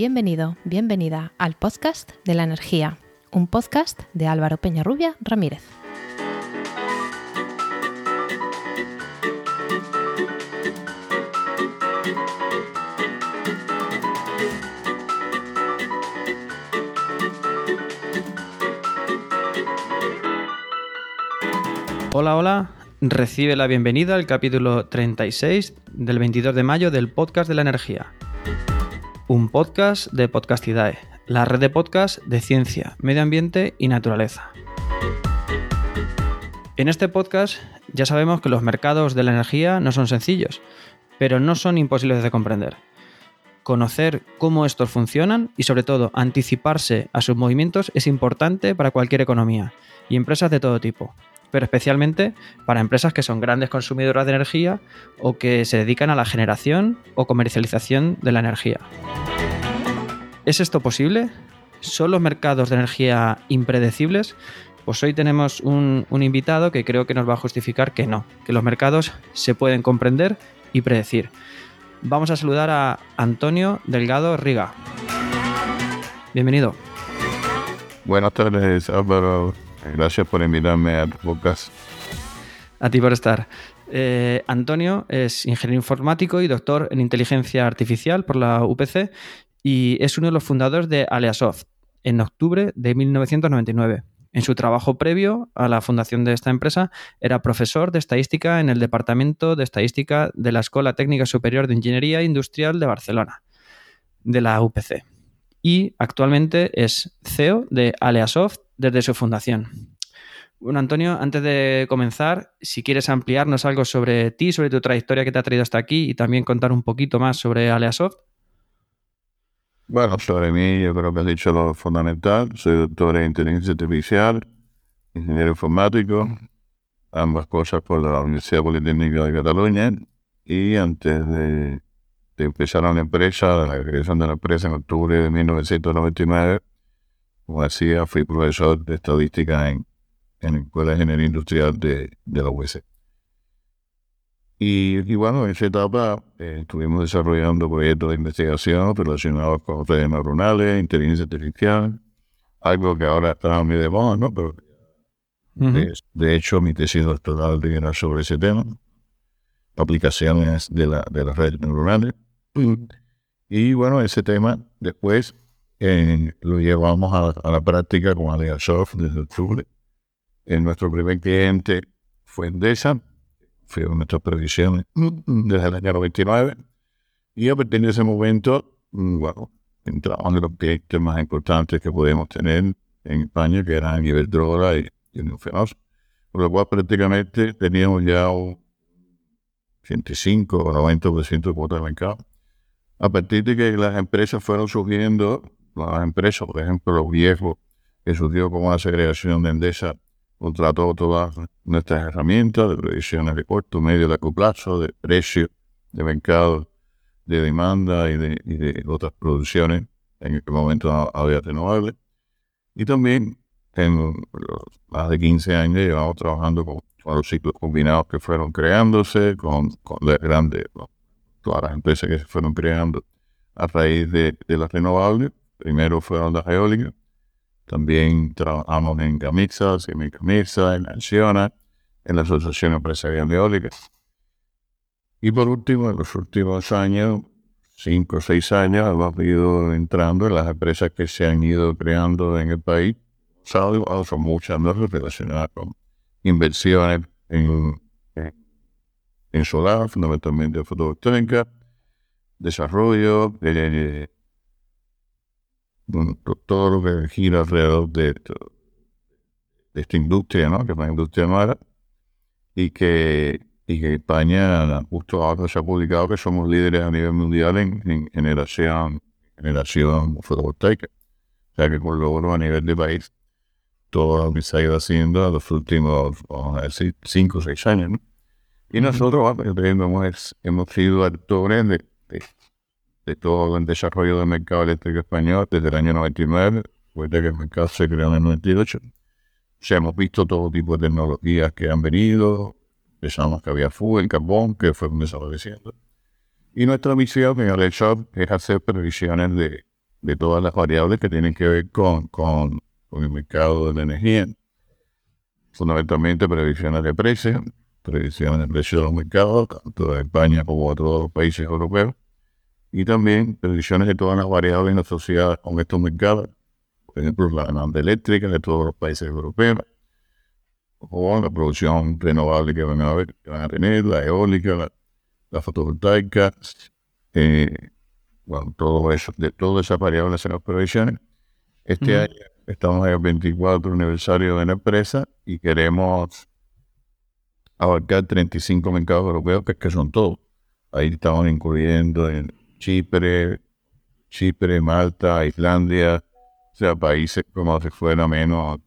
Bienvenido, bienvenida al podcast de la energía, un podcast de Álvaro Peñarrubia Ramírez. Hola, hola. Recibe la bienvenida al capítulo 36 del 22 de mayo del podcast de la energía. Un podcast de Podcastidae, la red de podcast de ciencia, medio ambiente y naturaleza. En este podcast ya sabemos que los mercados de la energía no son sencillos, pero no son imposibles de comprender. Conocer cómo estos funcionan y sobre todo anticiparse a sus movimientos es importante para cualquier economía y empresas de todo tipo, pero especialmente para empresas que son grandes consumidoras de energía o que se dedican a la generación o comercialización de la energía. ¿Es esto posible? ¿Son los mercados de energía impredecibles? Pues hoy tenemos un, invitado que creo que nos va a justificar que no, que los mercados se pueden comprender y predecir. Vamos a saludar a Antonio Delgado Riga. Bienvenido. Buenas tardes, Álvaro. Gracias por invitarme a tu podcast. A ti por estar. Eh, Antonio es ingeniero informático y doctor en inteligencia artificial por la UPC y es uno de los fundadores de Aleasoft en octubre de 1999. En su trabajo previo a la fundación de esta empresa, era profesor de estadística en el Departamento de Estadística de la Escuela Técnica Superior de Ingeniería Industrial de Barcelona, de la UPC. Y actualmente es CEO de Aleasoft desde su fundación. Bueno, Antonio, antes de comenzar, si quieres ampliarnos algo sobre ti, sobre tu trayectoria que te ha traído hasta aquí y también contar un poquito más sobre Aleasoft. Bueno, sobre mí yo creo que has dicho lo fundamental. Soy doctor en inteligencia artificial, ingeniero informático, ambas cosas por la Universidad Politécnica de Cataluña. Y antes de, empezar a la empresa, la creación de la empresa en octubre de 1999, como decía, fui profesor de estadística en, en la Escuela de Ingeniería Industrial de, de la UES. Y, bueno, en esa etapa eh, estuvimos desarrollando proyectos de investigación relacionados con redes neuronales, inteligencia artificial, algo que ahora está muy de moda, ¿no? Pero de, hecho mi tesis doctoral era sobre ese tema, aplicaciones de, la, de las redes neuronales. Y bueno, ese tema después eh, lo llevamos a, la práctica con Soft desde octubre. En nuestro primer cliente fue Endesa, fue nuestras previsiones desde el año 99. Y a partir de ese momento, mm, bueno, entramos en los proyectos más importantes que podíamos tener en España, que eran Iberdrola y, y Unión Fenosa. Por lo cual prácticamente teníamos ya un 105 o 90% de cuota de mercado. A partir de que las empresas fueron surgiendo, las empresas, por ejemplo, los viejos, que surgió como una segregación de Endesa, contrató todas nuestras herramientas de previsiones de corto, medio, largo plazo, de precio, de mercado, de demanda y de, otras producciones. En aquel momento había renovables. Y también en más de 15 años llevamos trabajando con, los ciclos combinados que fueron creándose, con, las grandes, todas las empresas que se fueron creando a raíz de, de las renovables Primero fueron las eólicas. También trabajamos en Gamixa, en Gamixa, en Acciona, en la Asociación Empresarial Eólica. Y por último, en los últimos años, cinco o seis años, hemos ido entrando en las empresas que se han ido creando en el país. Son muchas relacionadas con inversiones en, en solar, fundamentalmente fotovoltaica, desarrollo, de, todo lo que gira alrededor de, esta industria, ¿no? que es una industria nueva, y que, y que España justo ahora se ha publicado que somos líderes a nivel mundial en, generación, generación fotovoltaica. O sea que por logro a nivel de país, todo lo que se ha ido haciendo en los últimos, vamos a decir, cinco o seis años. Y nosotros hemos, hemos sido actores de, de todo el desarrollo del mercado eléctrico español desde el año 99, después de que el mercado se creó en el 98. O sea, hemos visto todo tipo de tecnologías que han venido, pensamos que había fuego, el carbón, que fue desapareciendo. Y nuestra misión en el shop es hacer previsiones de, todas las variables que tienen que ver con el mercado de la energía. Fundamentalmente previsiones de precios, previsiones de precios de los mercados, tanto de España como de todos los países europeos, y también previsiones de todas las variables asociadas con estos mercados, por ejemplo, la demanda eléctrica de todos los países europeos, o la producción renovable que van a, ver, que van a tener, la eólica, la, fotovoltaica, eh, bueno, todo eso, de todas esas variables en las previsiones. Este año estamos en el 24 aniversario de la empresa y queremos abarcar 35 mercados europeos, que, es que son todos. Ahí estamos incluyendo en Chipre, Chipre, Malta, Islandia, o sea, países como si fuera menos,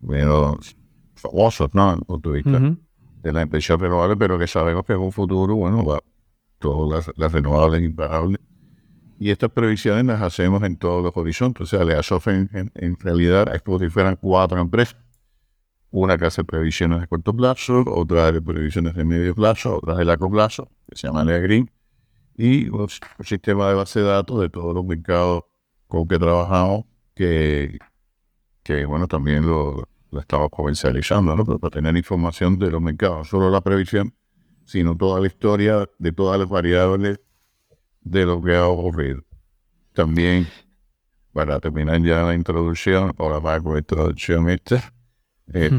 menos famosos, ¿no? Desde punto de vista de la inversión renovable, pero que sabemos que en un futuro, bueno, va, todas las, renovables imparables. Y estas previsiones las hacemos en todos los horizontes. O sea, le asocian en, realidad es como si fueran cuatro empresas. Una que hace previsiones de corto plazo, otra de previsiones de medio plazo, otra de largo plazo, que se llama Lea Green, y un, sistema de base de datos de todos los mercados con que trabajamos, que, que bueno, también lo, lo estamos comercializando, ¿no? para tener información de los mercados, no solo la previsión, sino toda la historia de todas las variables de lo que ha ocurrido. También, para terminar ya la introducción, ahora va con la introducción esta, eh,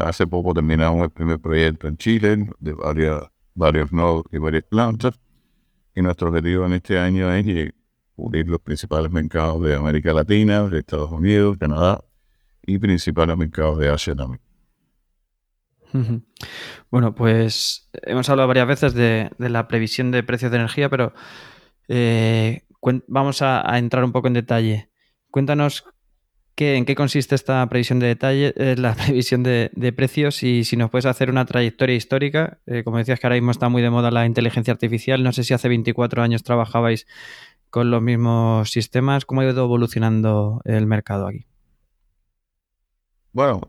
hace poco terminamos el primer proyecto en Chile, de varias, varios nodos y varias plantas, y nuestro objetivo en este año es cubrir los principales mercados de América Latina, de Estados Unidos, Canadá, y principales mercados de Asia también. Bueno, pues hemos hablado varias veces de, la previsión de precios de energía, pero eh, vamos a, entrar un poco en detalle. Cuéntanos qué, en qué consiste esta previsión de detalle, eh, la previsión de, precios y si nos puedes hacer una trayectoria histórica. Eh, como decías que ahora mismo está muy de moda la inteligencia artificial, no sé si hace 24 años trabajabais con los mismos sistemas, ¿cómo ha ido evolucionando el mercado aquí? Bueno,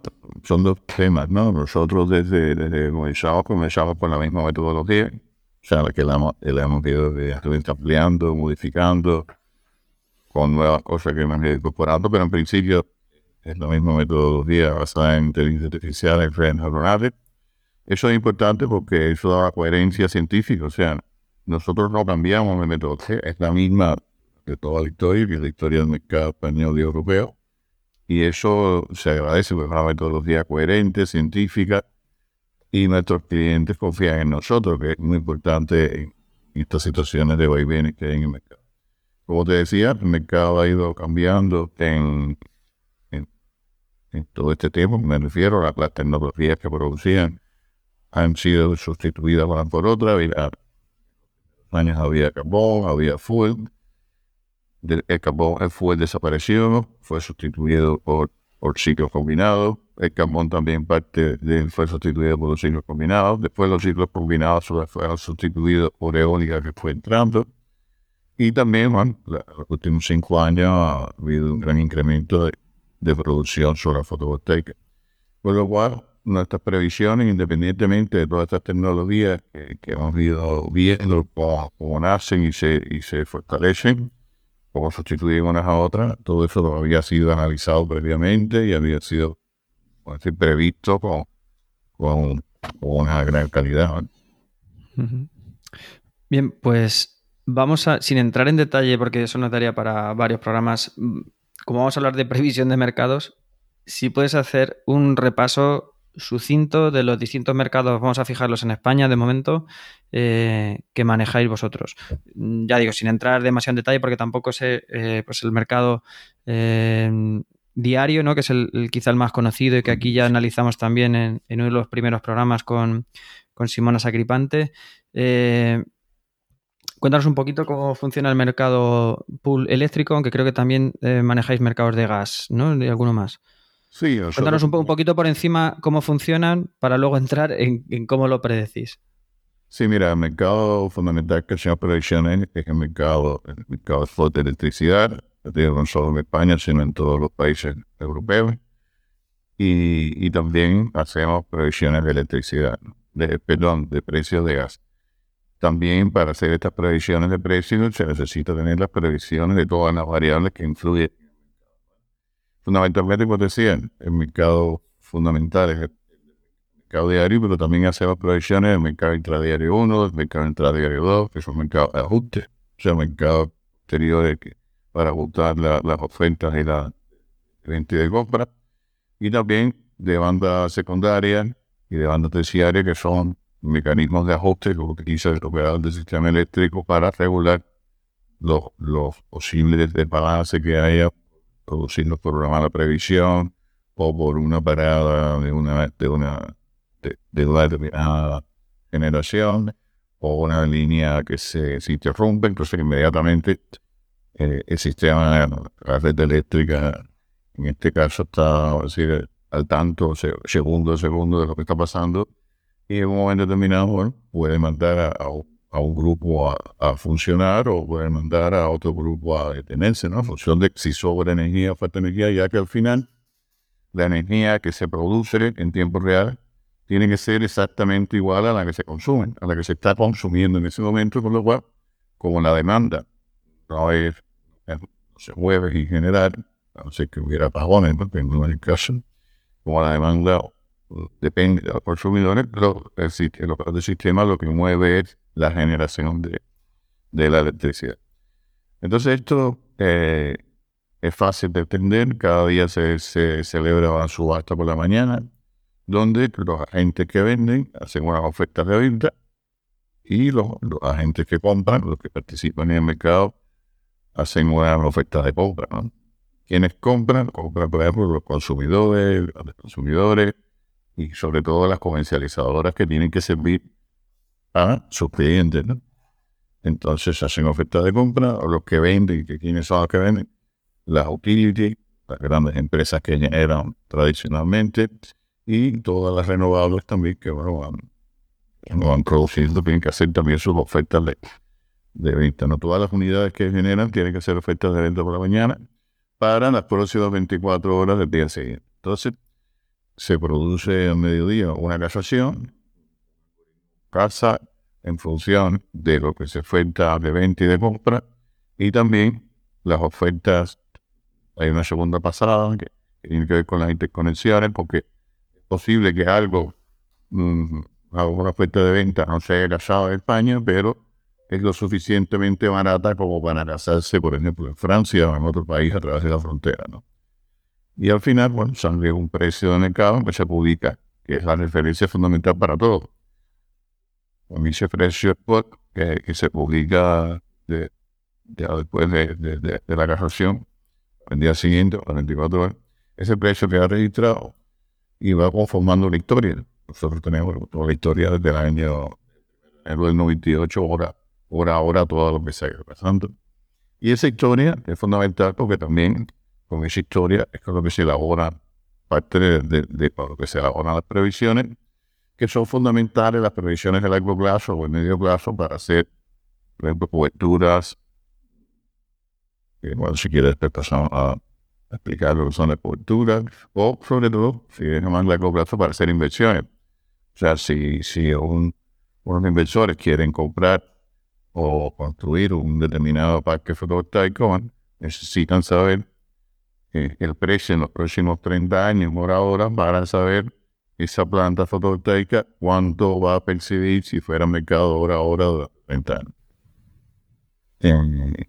son dos temas, ¿no? Nosotros desde, desde comenzamos, comenzamos con la misma metodología, o sea, la que la hemos, hemos ido ampliando, modificando, con nuevas cosas que hemos ido incorporando, pero en principio es la misma metodología basada en inteligencia artificial, en redes neuronales. Eso es importante porque eso da coherencia científica, o sea, nosotros no cambiamos la metodología, es la misma de toda la historia, que es la historia del mercado español y europeo y eso se agradece porque es una metodología coherente, científica, y nuestros clientes confían en nosotros, que es muy importante en estas situaciones de vaivenes que hay en el mercado. Como te decía, el mercado ha ido cambiando en, todo este tiempo, me refiero a las, tecnologías que producían han sido sustituidas una por otra. Había, años había carbón, había fuel, el carbón fue desaparecido, fue sustituido por, por ciclos combinados. El carbón también parte de, fue sustituido por los ciclos combinados. Después los ciclos combinados fueron sustituidos por eólica que fue entrando. Y también, bueno, los últimos cinco años ha habido un gran incremento de, producción sobre la fotovoltaica. Por lo cual, nuestras previsiones, independientemente de todas estas tecnologías que, hemos ido viendo cómo, nacen y se, y se fortalecen, cómo sustituir unas a otras, todo eso había sido analizado previamente y había sido previsto con, con, una gran calidad. Bien, pues vamos a, sin entrar en detalle, porque eso nos daría para varios programas, como vamos a hablar de previsión de mercados, si puedes hacer un repaso sucinto de los distintos mercados, vamos a fijarlos en España de momento, eh, que manejáis vosotros. Ya digo, sin entrar demasiado en detalle, porque tampoco sé eh, pues el mercado eh, diario, ¿no? que es el, quizá el más conocido y que aquí ya analizamos también en, uno de los primeros programas con, Simona Sacripante. Cuéntanos un poquito cómo funciona el mercado pool eléctrico, aunque creo que también manejáis mercados de gas, ¿no? Y alguno más. Sí, Cuéntanos un, un, poquito por encima cómo funcionan para luego entrar en, cómo lo predecís. Sí, mira, el mercado fundamental que se predicciones es el mercado, el mercado de electricidad, no solo en España, sino en todos los países europeos. Y, también hacemos predicciones de electricidad, de, perdón, de precios de gas. También para hacer estas previsiones de precios se necesita tener las previsiones de todas las variables que influyen. Fundamentalmente, como decía, el mercado fundamental es el mercado diario, pero también hacemos previsiones del mercado intradiario 1, del mercado intradiario 2, que son mercados de ajuste, o sea, mercados exteriores que, para ajustar las ofertas y la venta de compra, y también de banda secundaria y de banda terciaria, que son mecanismos de ajuste que utiliza el operador del sistema eléctrico para regular los, posibles desbalances que haya produciendo por una mala previsión o por una parada de una, de una, de, determinada generación o una línea que se, interrumpe, entonces inmediatamente eh, el sistema, la red eléctrica, en este caso está al tanto, segundo a segundo de lo que está pasando y en un momento determinado, puede mandar a, un grupo a, funcionar o puede mandar a otro grupo a detenerse, ¿no? En función de si sobra energía o falta energía, ya que al final la energía que se produce en tiempo real tiene que ser exactamente igual a la que se consume, a la que se está consumiendo en ese momento, con lo cual, como la demanda no, es, se mueve en general, no sé que hubiera apagones, porque no es caso, como la demanda depende de los consumidores, pero el, el, sistema lo que mueve es la generación de, la electricidad. Entonces esto eh, es fácil de entender, cada día se, celebra una subasta por la mañana, donde los agentes que venden hacen una oferta de venta y los, agentes que compran, los que participan en el mercado, hacen una oferta de compra. Quienes compran, compran por ejemplo los consumidores, los consumidores, y sobre todo las comercializadoras que tienen que servir a sus clientes. ¿no? Entonces hacen ofertas de compra o los que venden, que quiénes son los que venden, las utilities, las grandes empresas que eran tradicionalmente y todas las renovables también que bueno, van, van produciendo, tienen que hacer también sus ofertas de, de venta. No todas las unidades que generan tienen que hacer ofertas de venta por la mañana para las próximas 24 horas del día siguiente. Entonces, se produce a mediodía una casación, casa en función de lo que se oferta de venta y de compra, y también las ofertas, hay una segunda pasada que, tiene que ver con las interconexiones, porque es posible que algo, mm, alguna oferta de venta no se haya casado en España, pero es lo suficientemente barata como para casarse, por ejemplo, en Francia o en otro país a través de la frontera, ¿no? Y al final, bueno, sale un precio de mercado que se publica, que es la referencia fundamental para todo. Un ese precio spot que, se publica de, después de, la casación, el día siguiente, o 24 horas, ese precio queda registrado y va conformando la historia. Nosotros tenemos toda la historia desde el año del 98, hora, hora a hora, todo lo que se ha pasando. Y esa historia es fundamental porque también con esa historia es con lo que se elabora parte de, lo que se elaboran las previsiones, que son fundamentales las previsiones de largo plazo o de medio plazo para hacer, por ejemplo, coberturas. bueno, si quieres, después a, explicar lo que son las coberturas, o sobre todo, si es más largo plazo, para hacer inversiones. O sea, si, si unos inversores quieren comprar o construir un determinado parque fotovoltaico, necesitan saber el precio en los próximos 30 años por ahora para saber esa planta fotovoltaica cuánto va a percibir si fuera mercado hora de 30 años. Eh,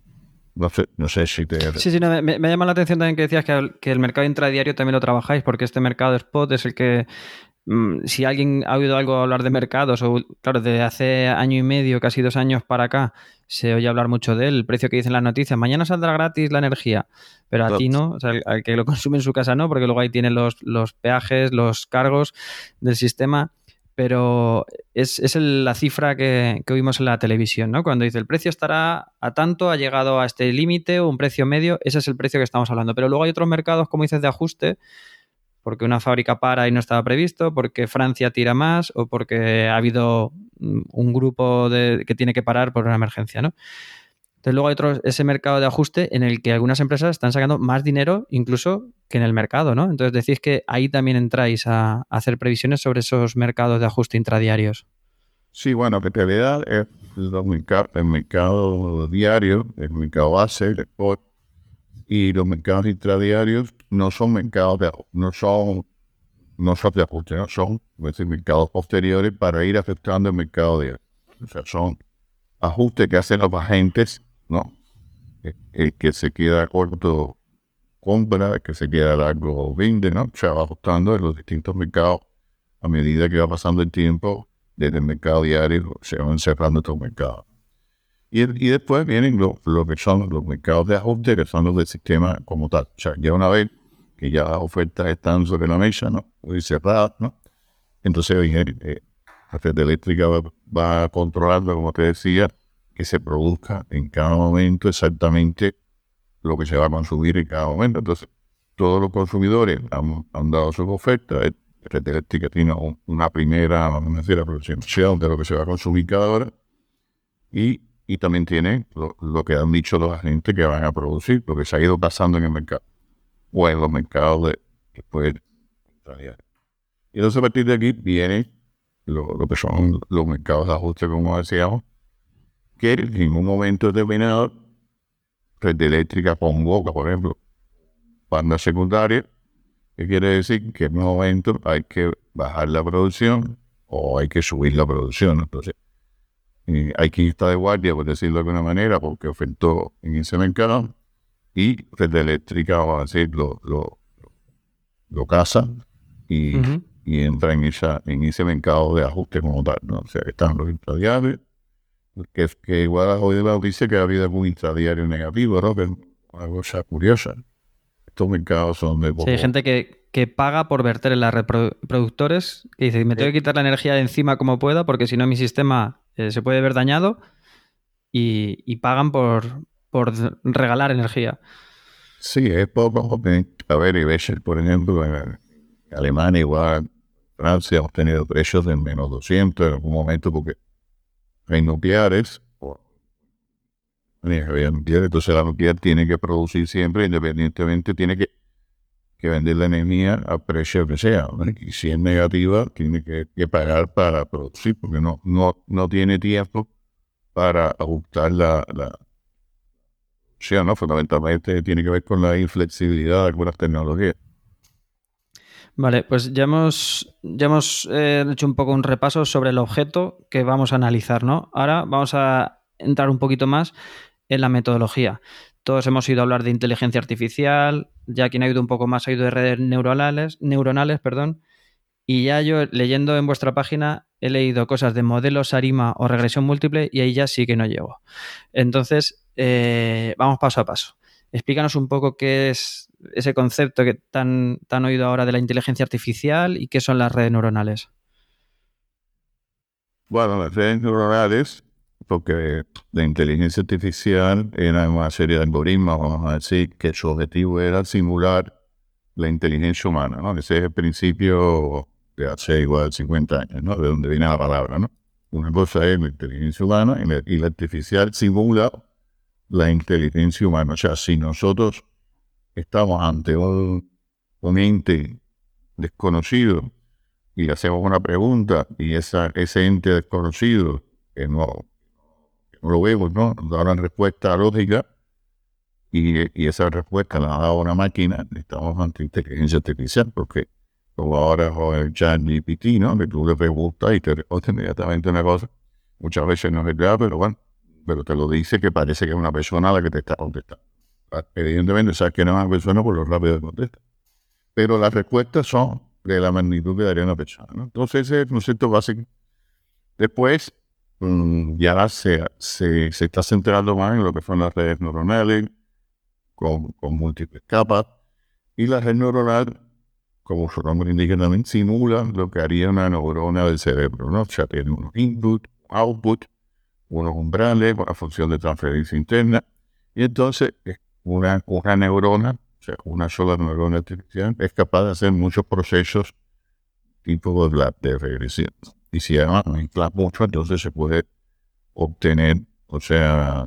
no sé, si te... Sí, sí, me, me, llama la atención también que decías que el mercado intradiario también lo trabajáis, porque este mercado spot es el que si alguien ha oído algo hablar de mercados, o claro, desde hace año y medio, casi dos años para acá, se oye hablar mucho de él, el precio que dicen las noticias, mañana saldrá gratis la energía, pero a ti no, o sea, al, que lo consume en su casa no, porque luego ahí tiene los, los peajes, los cargos del sistema, pero es, es la cifra que, que, oímos en la televisión, ¿no? Cuando dice el precio estará a tanto, ha llegado a este límite o un precio medio, ese es el precio que estamos hablando, pero luego hay otros mercados, como dices, de ajuste, porque una fábrica para y no estaba previsto, porque Francia tira más o porque ha habido mm, un grupo de, que tiene que parar por una emergencia, ¿no? Entonces luego hay otro, ese mercado de ajuste en el que algunas empresas están sacando más dinero incluso que en el mercado, ¿no? Entonces decís que ahí también entráis a, hacer previsiones sobre esos mercados de ajuste intradiarios. Sí, bueno, vea el, mercado, el mercado diario, el mercado base, el spot, y los mercados intradiarios no son mercados de, no son no son de ajuste, son mercados posteriores para ir afectando el mercado diario. O sea, son ajustes que hacen los agentes, ¿no? El, que se queda corto compra, el que se queda largo vende, ¿no? Se va ajustando en los distintos mercados a medida que va pasando el tiempo desde el mercado diario, se van cerrando estos mercados. Y, y después vienen lo, lo, que son los mercados de ajuste, que son los del sistema como tal. O sea, ya una vez que ya las ofertas están sobre la mesa, ¿no? Muy cerradas, ¿no? Entonces, eh, la red eléctrica va, va, controlando, como te decía, que se produzca en cada momento exactamente lo que se va a consumir en cada momento. Entonces, todos los consumidores han, dado sus ofertas. La red eléctrica tiene una primera, vamos a decir, aproximación de lo que se va a consumir cada hora. Y, y también tiene lo, lo que han dicho los agentes que van a producir, lo que se ha ido pasando en el mercado o en los mercados de, después Y entonces a partir de aquí viene lo, que son los mercados de ajuste, como decíamos, que en un momento determinado, red eléctrica convoca, por ejemplo, banda secundaria, que quiere decir que en un momento hay que bajar la producción o hay que subir la producción. Entonces, eh, hay que estar de guardia, por decirlo de alguna manera, porque ofertó en ese mercado y Red Eléctrica, vamos a decir, lo, lo, lo casa y, y, entra en, esa, en ese mercado de ajuste como tal. ¿no? O sea, están los intradiarios, que, que igual hoy dice que ha habido algún intradiario negativo, ¿no? que es una cosa curiosa. Estos mercados son de... Sí, hay gente que, que paga por verter en la red productores, que dice, me tengo que quitar la energía de encima como pueda, porque si no mi sistema eh, se puede ver dañado, y, pagan por, por regalar energía. Sí, es poco. A ver, y veces, por ejemplo, en Alemania, igual, Francia, hemos tenido precios de menos 200 en algún momento porque hay nucleares. Entonces la nuclear tiene que producir siempre, independientemente, tiene que, que vender la energía a precio que sea. Y si es negativa, tiene que, pagar para producir, porque no, no, no tiene tiempo para ajustar la, la, Sí, no, fundamentalmente tiene que ver con la inflexibilidad de algunas tecnologías. Vale, pues ya hemos, ya hemos eh, hecho un poco un repaso sobre el objeto que vamos a analizar, ¿no? Ahora vamos a entrar un poquito más en la metodología. Todos hemos a hablar de inteligencia artificial, ya quien ha ido un poco más ha ido de redes neuronales, neuronales, perdón, y ya yo leyendo en vuestra página he leído cosas de modelos ARIMA o regresión múltiple y ahí ya sí que no llego. Entonces, eh, vamos paso a paso. Explícanos un poco qué es ese concepto que tan, tan oído ahora de la inteligencia artificial y qué son las redes neuronales. Bueno, las redes neuronales, porque la inteligencia artificial era una serie de algoritmos, vamos a decir, que su objetivo era simular la inteligencia humana, ¿no? Ese es el principio de hace igual 50 años, ¿no? De donde viene la palabra, ¿no? Una cosa es la inteligencia humana y la artificial simula la inteligencia humana. O sea, si nosotros estamos ante un, ente desconocido y le hacemos una pregunta y esa, ese ente desconocido, que no, lo vemos, ¿no? Nos da una respuesta lógica y, esa respuesta la da una máquina, estamos ante inteligencia artificial porque como ahora con el chat GPT, ¿no? Que tú le preguntas y te responde inmediatamente una cosa. Muchas veces no es verdad, pero bueno, pero te lo dice que parece que es una persona la que te está contestando. Ah, evidentemente sabes que no es una persona por lo rápido que contesta. Pero las respuestas son de la magnitud que daría una persona. Entonces ese es el concepto básico. Después mm, ya se, se, se, está centrando más en lo que son las redes neuronales con, con múltiples capas. Y la red neuronal, como su nombre indica también, simula lo que haría una neurona del cerebro. ¿no? O sea, tiene unos input, output, unos umbrales, una función de transferencia interna, y entonces una, una neurona, o sea, una sola neurona artificial, es capaz de hacer muchos procesos tipo de, de regresión. Y si además mezcla mucho, entonces se puede obtener, o sea,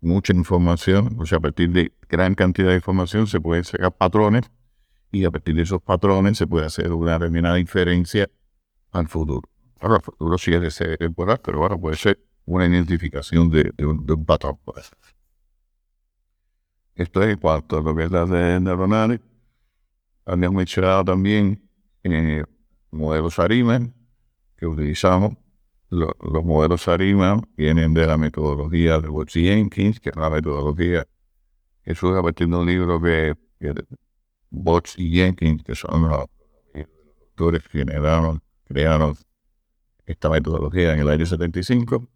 mucha información, o sea, a partir de gran cantidad de información se pueden sacar patrones y a partir de esos patrones se puede hacer una determinada inferencia al futuro. Ahora, el futuro sí es de temporal, pero bueno, puede ser una identificación de, un, patrón. Esto es en cuanto a lo que es las redes neuronales. Habíamos mencionado también eh, modelos ARIMA que utilizamos. Los, modelos ARIMA vienen de la metodología de Watts Jenkins, que es la metodología que surge a partir de un libro que, que y Jenkins, que son los doctores que generaron, crearon esta metodología en el año 75.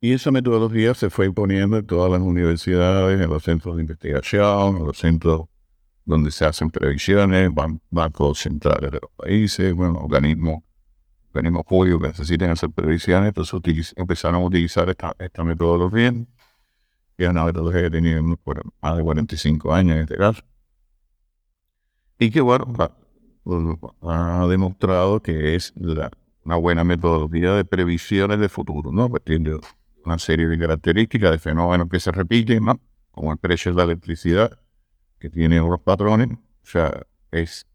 Y esa metodología se fue imponiendo en todas las universidades, en los centros de investigación, en los centros donde se hacen previsiones, bancos centrales de los países, bueno, organismos, organismos públicos que necesiten hacer previsiones, entonces empezaron a utilizar esta, esta metodología, que es una metodología que tiene más de 45 años en este caso, y que bueno, ha, demostrado que es una buena metodología de previsiones de futuro, ¿no? Pues tiene una serie de características de fenómenos que se repiten, ¿no? Como el precio de la electricidad, que tiene unos patrones, o sea, es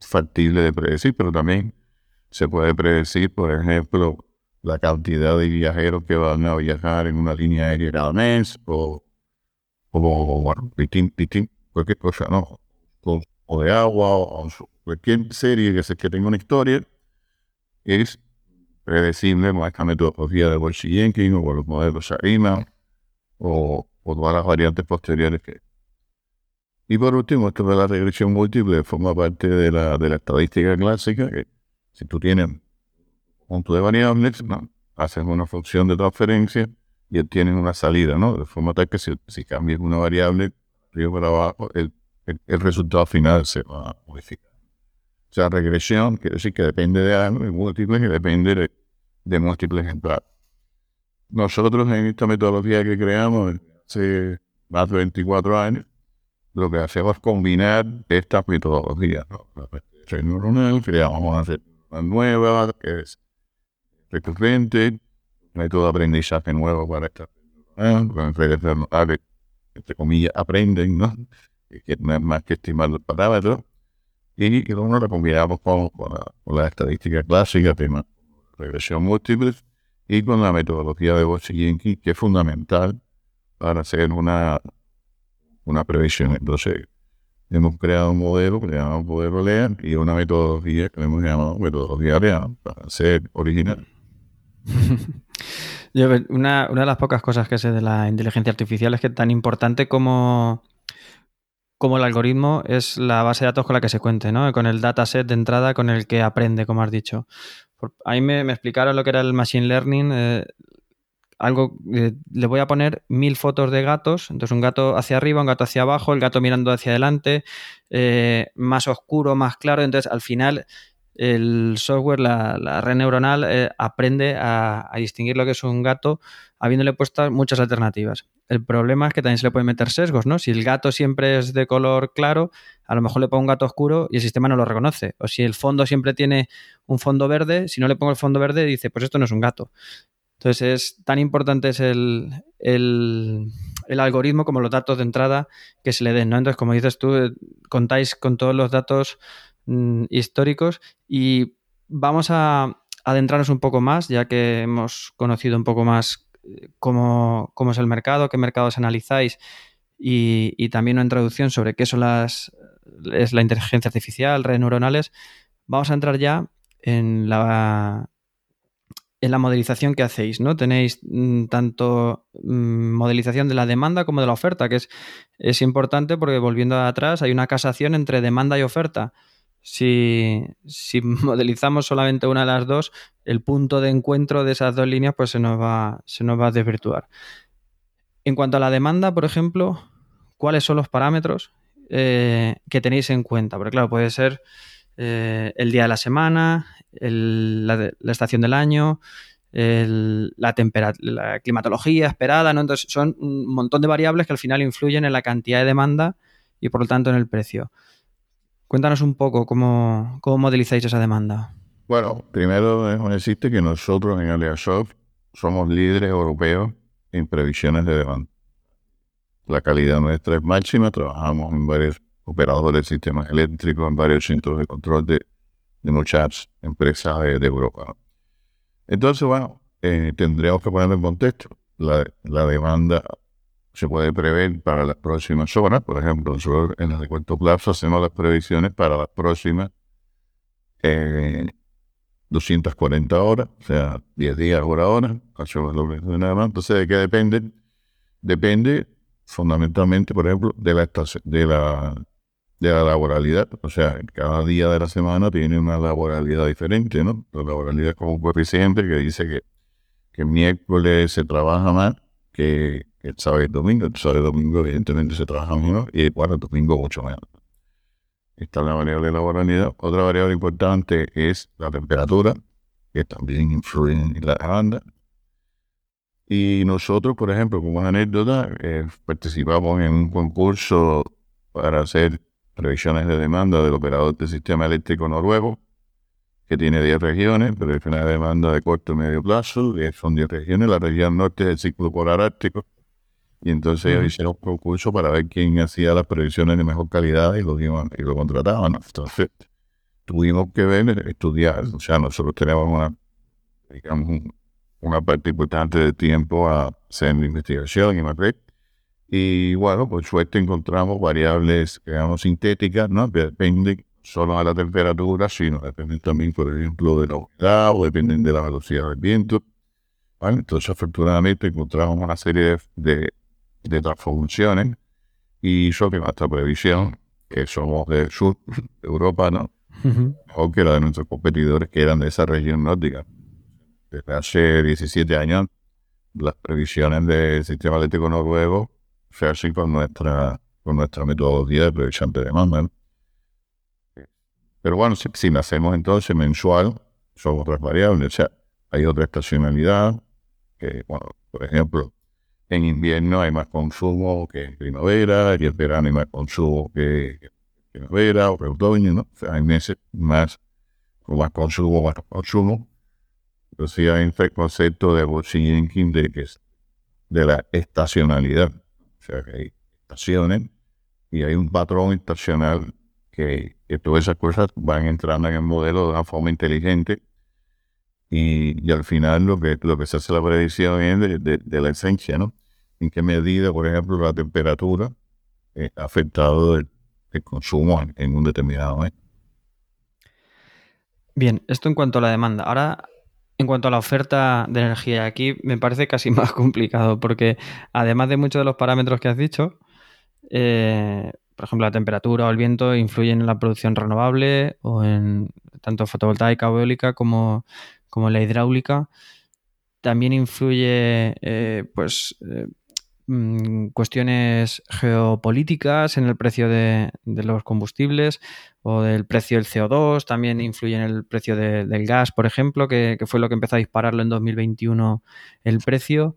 factible de predecir, pero también se puede predecir, por ejemplo, la cantidad de viajeros que van a viajar en una línea aérea cada mes, o, o bueno, distinto, cualquier cosa, ¿no? O, de agua, o, cualquier serie que, se, que tenga una historia, es predecible con esta metodología de Bolsi-Jenkins o los modelos ARIMA o, o todas las variantes posteriores que y por último, esto de la regresión múltiple forma parte de la, de la estadística clásica, que si tú tienes un punto de variables, ¿no? haces una función de transferencia y obtienes una salida, ¿no? De forma tal que si, si cambias una variable arriba para abajo, el, el, resultado final se va a modificar. O sea, regresión quiere decir que depende de algo, y múltiples que depende de, de múltiples ejemplares. Nosotros en esta metodología que creamos hace más de 24 años, lo que hacemos es combinar estas metodologías. ¿no? La neuronal, creamos una nueva que es recurrente, método de aprendizaje nuevo para esta con neuronales, entre comillas, aprenden, ¿no? Que no es más que estimar los parámetros. Y que luego lo combinamos con, la, estadística clásica, tema regresión múltiple, y con la metodología de Bosch-Jenkins, que es fundamental para hacer una una previsión. Entonces, hemos creado un modelo que le llamamos modelo LEAN y una metodología que hemos llamado metodología LEAN para ser original. una, de las pocas cosas que sé de la inteligencia artificial es que tan importante como, como el algoritmo es la base de datos con la que se cuente, ¿no? Con el dataset de entrada con el que aprende, como has dicho. Ahí me, me explicaron lo que era el machine learning. Eh, algo, eh, le voy a poner mil fotos de gatos, entonces un gato hacia arriba, un gato hacia abajo, el gato mirando hacia adelante, eh, más oscuro, más claro, entonces al final el software, la, red neuronal, eh, aprende a, distinguir lo que es un gato habiéndole puesto muchas alternativas. El problema es que también se le puede meter sesgos, ¿no? Si el gato siempre es de color claro, a lo mejor le pongo un gato oscuro y el sistema no lo reconoce. O si el fondo siempre tiene un fondo verde, si no le pongo el fondo verde, dice, pues esto no es un gato. Entonces es tan importante es el, algoritmo como los datos de entrada que se le den, ¿no? Entonces, como dices tú, eh, contáis con todos los datos mm, históricos y vamos a adentrarnos un poco más, ya que hemos conocido un poco más eh, cómo, es el mercado, qué mercados analizáis y, y, también una introducción sobre qué son las es la inteligencia artificial, redes neuronales. Vamos a entrar ya en la, en la modelización que hacéis, ¿no? Tenéis mm, tanto mm, modelización de la demanda como de la oferta, que es, es importante porque volviendo atrás hay una casación entre demanda y oferta. Si, si, modelizamos solamente una de las dos, el punto de encuentro de esas dos líneas pues se nos va, se nos va a desvirtuar. En cuanto a la demanda, por ejemplo, ¿cuáles son los parámetros eh, que tenéis en cuenta? Porque claro, puede ser eh, el día de la semana, la, estación del año, la, la climatología esperada, ¿no? Entonces son un montón de variables que al final influyen en la cantidad de demanda y por lo tanto en el precio. Cuéntanos un poco cómo, cómo modelizáis esa demanda. Bueno, primero déjame decirte que nosotros en Aliasoft somos líderes europeos en previsiones de demanda. La calidad nuestra es máxima, trabajamos en varios operadores de sistemas eléctricos, en varios centros de control de, de muchas empresas de, Europa. Entonces, bueno, eh, tendríamos que poner en contexto. La, demanda se puede prever para las próximas horas. Por ejemplo, nosotros en el de corto plazo hacemos las previsiones para las próximas eh, 240 horas, o sea, 10 días por hora. Entonces, ¿de qué depende? Depende fundamentalmente, por ejemplo, de la, de la, de la laboralidad. O sea, cada día de la semana tiene una laboralidad diferente, ¿no? La laboralidad es como un coeficiente que dice que, que miércoles se trabaja más que, el sábado y el domingo. El sábado y el domingo, evidentemente, se trabaja menos y bueno, el domingo mucho menos. Esta es la variable de laboralidad. Otra variable importante es la temperatura, que también influye en la demanda. Y nosotros, por ejemplo, como anécdota, eh, participamos en un concurso para hacer previsiones de demanda del operador del sistema eléctrico noruego, que tiene 10 regiones, pero es una demanda de corto y medio plazo, son 10 regiones, la región norte es el ciclo polar ártico, y entonces ellos hicieron un concurso para ver quién hacía las previsiones de mejor calidad y lo, y lo contrataban. Entonces tuvimos que ver, estudiar, o sea, nosotros tenemos una, digamos, una parte importante de tiempo a hacer investigación y más y bueno, por suerte encontramos variables, digamos, sintéticas, ¿no? Dependen solo de la temperatura, sino dependen también, por ejemplo, de la humedad o dependen de la velocidad del viento. entonces, afortunadamente, encontramos una serie de, de, transformaciones y eso que nuestra previsión, que somos del sur de Europa, ¿no? O que la de nuestros competidores que eran de esa región nórdica. Desde hace 17 años, las previsiones del sistema eléctrico noruego así con nuestra, con nuestra metodología de previsión de demanda. Pero bueno, si, si hacemos entonces mensual, son otras variables. O sea, hay otra estacionalidad, que, bueno, por ejemplo, en invierno hay más consumo que en primavera, y en verano hay más consumo que, en primavera o que en otoño, ¿no? O sea, hay meses más, con más consumo, más consumo. Entonces hay un concepto de Bosch-Jenkins de, de la estacionalidad sea, que hay estaciones y hay un patrón estacional que, todas esas cosas van entrando en el modelo de una forma inteligente y, al final lo que, lo que se hace la predicción es de, la esencia, ¿no? En qué medida, por ejemplo, la temperatura ha afectado el, consumo en, un determinado momento. Bien, esto en cuanto a la demanda. Ahora en cuanto a la oferta de energía, aquí me parece casi más complicado porque además de muchos de los parámetros que has dicho, eh, por ejemplo, la temperatura o el viento influyen en la producción renovable o en tanto fotovoltaica o eólica como, como la hidráulica. También influye eh, pues eh, Mm, cuestiones geopolíticas en el precio de, los combustibles o del precio del CO2, también influye en el precio del gas, por ejemplo, que, fue lo que empezó a dispararlo en 2021 el precio.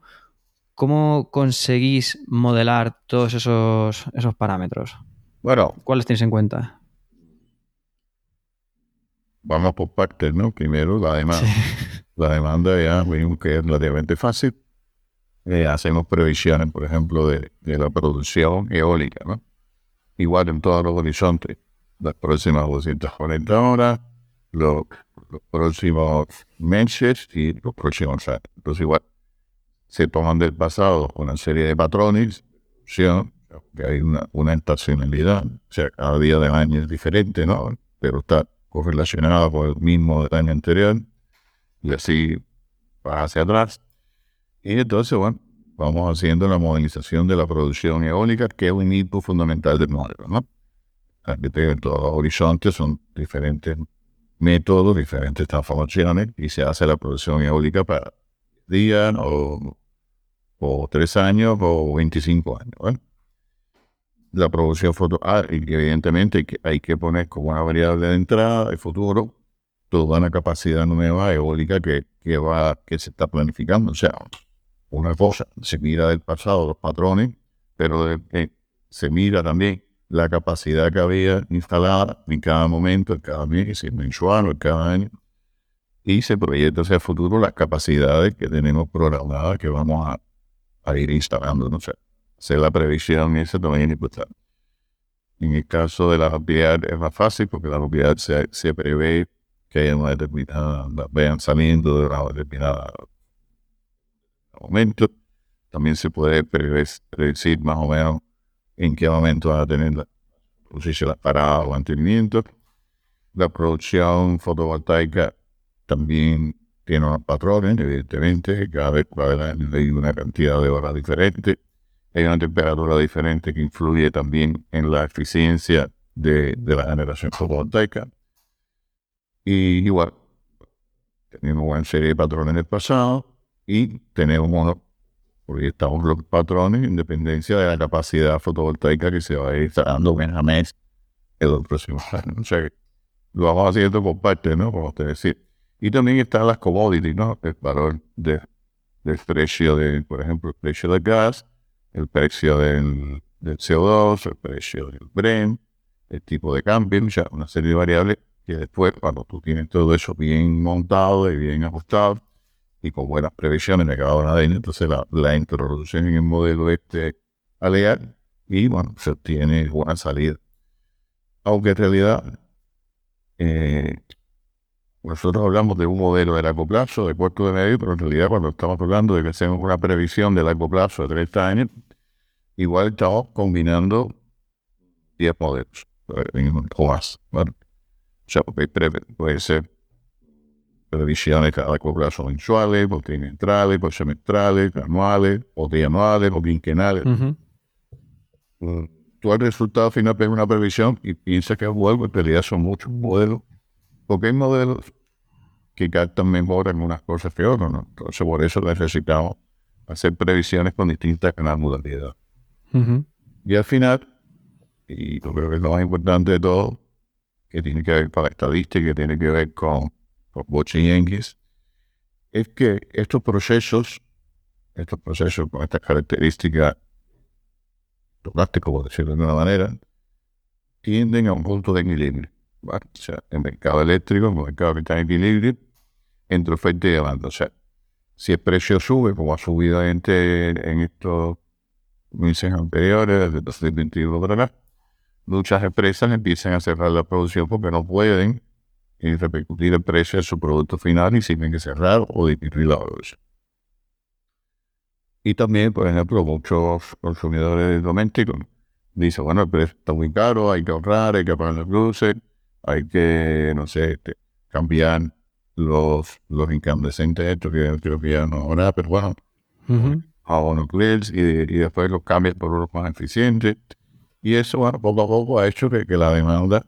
¿Cómo conseguís modelar todos esos, esos parámetros? Bueno, ¿cuáles tenéis en cuenta? Vamos por partes, ¿no? Primero la demanda. La demanda ya vimos que es relativamente fácil eh, hacemos previsiones, por ejemplo, de, la producción eólica, ¿no? Igual en todos los horizontes, las próximas 240 horas, los, próximos meses y los próximos años. Entonces, igual, se toman del pasado una serie de patrones, que hay una, una estacionalidad, o sea, cada día del año es diferente, ¿no? Pero está correlacionado con el mismo del año anterior, y así va hacia atrás. Y entonces, bueno, vamos haciendo la modernización de la producción eólica, que es un hito fundamental del modelo, ¿no? En todos los horizontes son diferentes métodos, diferentes transformaciones, y se hace la producción eólica para días o, o tres años o 25 años. La producción foto, ah, evidentemente hay que, poner como una variable de entrada de futuro toda una capacidad nueva eólica que, que, va, que se está planificando. O sea, una cosa, se mira del pasado los patrones, pero se mira también la capacidad que había instalada en cada momento, en cada mes, en mensual o en cada año, y se proyecta hacia el futuro las capacidades que tenemos programadas que vamos a, ir instalando. ¿no? sé hacer la previsión esa también es importante. En el caso de la propiedad es más fácil porque la propiedad se, se prevé que hay una determinada, vean saliendo de una determinada momento. También se puede predecir más o menos en qué momento van a tener la posición parada o mantenimiento. La producción fotovoltaica también tiene unos patrones, evidentemente, cada vez va a haber una cantidad de horas diferente. Hay una temperatura diferente que influye también en la eficiencia de, la generación fotovoltaica. Y igual, tenemos una serie de patrones en el pasado y tenemos unos proyectamos los patrones en dependencia de la capacidad fotovoltaica que se va a ir instalando mes a mes en los próximos años. O sea, lo vamos haciendo por parte, ¿no? Como usted decir. Y también están las commodities, ¿no? El valor de, del precio de, por ejemplo, el precio del gas, el precio del, del CO2, el precio del Brent, el tipo de cambio, ya una serie de variables que después, cuando tú tienes todo eso bien montado y bien ajustado y con buenas previsiones de cada una de entonces la, la introducción en el modelo este alear y bueno, se obtiene buena salida. Aunque en realidad eh, nosotros hablamos de un modelo de largo plazo, de corto de medio, pero en realidad cuando estamos hablando de que hacemos una previsión de largo plazo de 30 años, igual estamos combinando 10 modelos o más. O sea, puede ser previsiones a largo plazo mensuales, o trimestrales, o semestrales, anuales, o trianuales, o quinquenales. Mm, tú al resultado final ves una previsión y piensas que es bueno, en realidad son muchos modelos porque hay modelos que captan mejor en unas cosas que otras, ¿no? Entonces, por eso necesitamos hacer previsiones con distintas modalidades. Y al final, y yo creo que es lo más importante de todo, que tiene que ver con la estadística, que tiene que ver con, con Yankees, es que estos procesos, estos procesos con estas características como decirlo de una manera, tienden a un punto de equilibrio. O sea, el mercado eléctrico, el mercado que está en equilibrio, entre oferta y demanda. O sea, si el precio sube, como ha subido en, en estos meses anteriores, desde 2021 para acá, muchas empresas empiezan a cerrar la producción porque no pueden eh, repercutir el precio de su producto final y tienen que cerrar o disminuir la producción. Y también, por ejemplo, muchos consumidores domésticos dicen, bueno, el precio está muy caro, hay que ahorrar, hay que apagar las luces, hay que, no sé, este, cambiar los, los incandescentes estos, que creo que ya no ahora, pero bueno, uh y, y, después los cambias por unos más eficientes. Y eso, bueno, poco a poco ha hecho que, que la demanda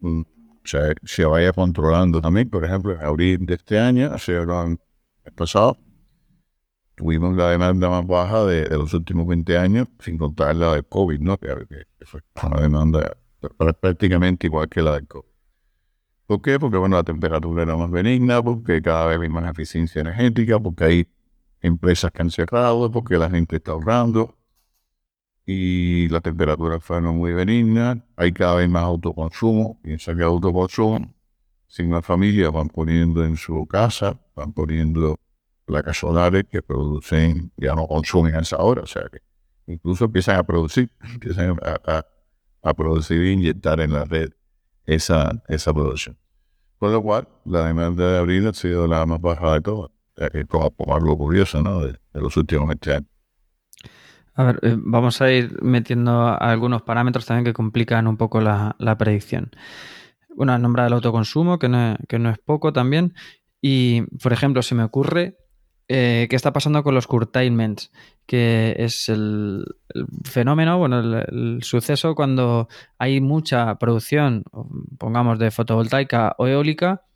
mm, se, se, vaya controlando también. Por ejemplo, en abril de este año, hace el pasado, tuvimos la demanda más baja de, los últimos 20 años, sin contar la de COVID, ¿no? Que fue una demanda prácticamente igual que la del COVID. ¿Por qué? Porque bueno, la temperatura era más benigna, porque cada vez hay más eficiencia energética, porque hay empresas que han cerrado, porque la gente está ahorrando y la temperatura fue muy benigna, hay cada vez más autoconsumo, piensa que autoconsumo, sin las familias van poniendo en su casa, van poniendo placas solares que producen, ya no consumen a esa hora, o sea que incluso empiezan a producir, empiezan a a producir e inyectar en la red esa, esa producción. Con lo cual, la demanda de abril ha sido la más baja de todas, como, algo curioso ¿no? de, los últimos 20 años. A ver, eh, vamos a ir metiendo algunos parámetros también que complican un poco la, predicción. Bueno, has nombrado el autoconsumo, que no, es poco también. Y, por ejemplo, se me ocurre eh, qué está pasando con los curtailments, que es el, fenómeno, bueno, el, suceso cuando hay mucha producción, pongamos, de fotovoltaica o eólica,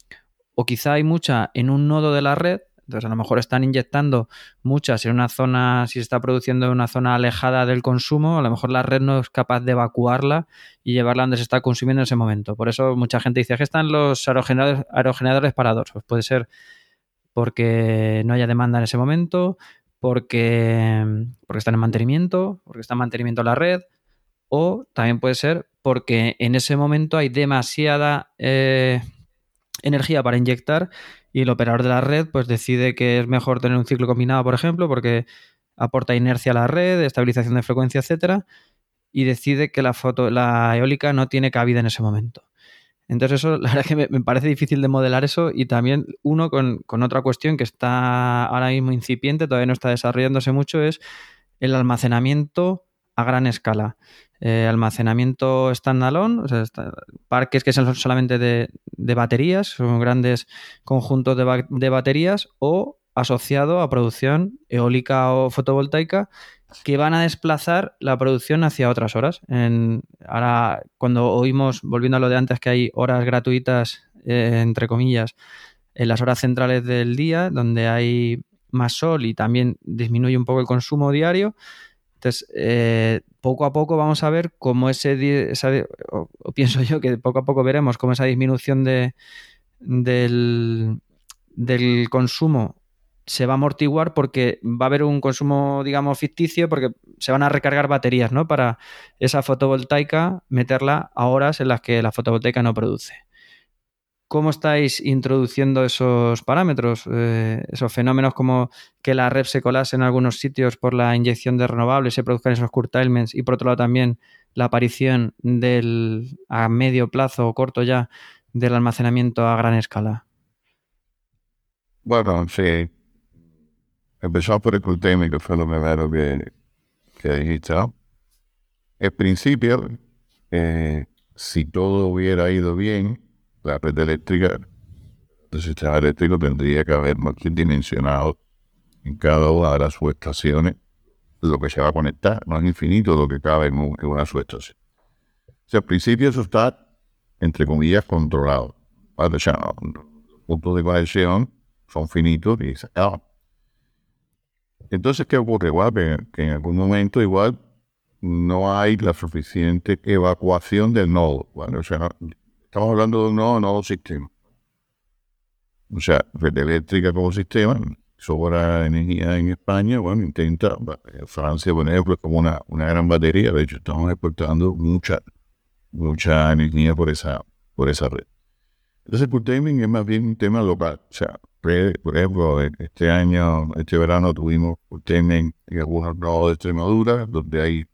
o quizá hay mucha en un nodo de la red, entonces a lo mejor están inyectando muchas en una zona, si se está produciendo en una zona alejada del consumo, a lo mejor la red no es capaz de evacuarla y llevarla donde se está consumiendo en ese momento. Por eso mucha gente dice que están los aerogeneradores, aerogeneradores parados. Pues puede ser porque no haya demanda en ese momento, porque, porque están en mantenimiento, porque está en mantenimiento la red, o también puede ser porque en ese momento hay demasiada eh, energía para inyectar y el operador de la red pues decide que es mejor tener un ciclo combinado, por ejemplo, porque aporta inercia a la red, estabilización de frecuencia, etcétera, y decide que la foto, la eólica no tiene cabida en ese momento. Entonces eso, la verdad es que me, parece difícil de modelar eso y también uno con, con, otra cuestión que está ahora mismo incipiente, todavía no está desarrollándose mucho, es el almacenamiento a gran escala. Eh, almacenamiento standalone, o sea, parques que son solamente de, baterías, son grandes conjuntos de, baterías, o asociado a producción eólica o fotovoltaica que van a desplazar la producción hacia otras horas. ahora, cuando oímos, volviendo a lo de antes, que hay horas gratuitas, eh, entre comillas, en las horas centrales del día, donde hay más sol y también disminuye un poco el consumo diario, entonces, eh, poco a poco vamos a ver cómo ese, o, pienso yo que poco a poco veremos cómo esa disminución de, del, consumo se va a amortiguar porque va a haber un consumo, digamos, ficticio, porque se van a recargar baterías, ¿no? Para esa fotovoltaica meterla a horas en las que la fotovoltaica no produce. ¿Cómo estáis introduciendo esos parámetros, eh, esos fenómenos como que la red se colase en algunos sitios por la inyección de renovables, se produzcan esos curtailments y por otro lado también la aparición del a medio plazo o corto ya del almacenamiento a gran escala? Bueno, sí. Empezamos por el curtailment, que fue lo primero que, que dijiste. En principio, eh, si todo hubiera ido bien, la red eléctrica, el sistema eléctrico tendría que haber dimensionado en cada una de las subestaciones lo que se va a conectar. No es infinito lo que cabe en, una subestación. O sea, al principio eso está, entre comillas, controlado. O sea, los puntos de conexión son finitos y se Entonces, ¿qué ocurre? Igual que, en algún momento igual no hay la suficiente evacuación del nodo. o sea, Estamos hablando de un nuevo, nuevo sistema. O sea, red eléctrica como sistema, sobra energía en España, bueno, intenta, Francia, por ejemplo, como una, una gran batería, de hecho, estamos exportando mucha, mucha energía por esa, por esa red. Entonces, el curtailment es más bien un tema local. O sea, por ejemplo, este año, este verano tuvimos curtailment en algunos nodos de Extremadura, donde hay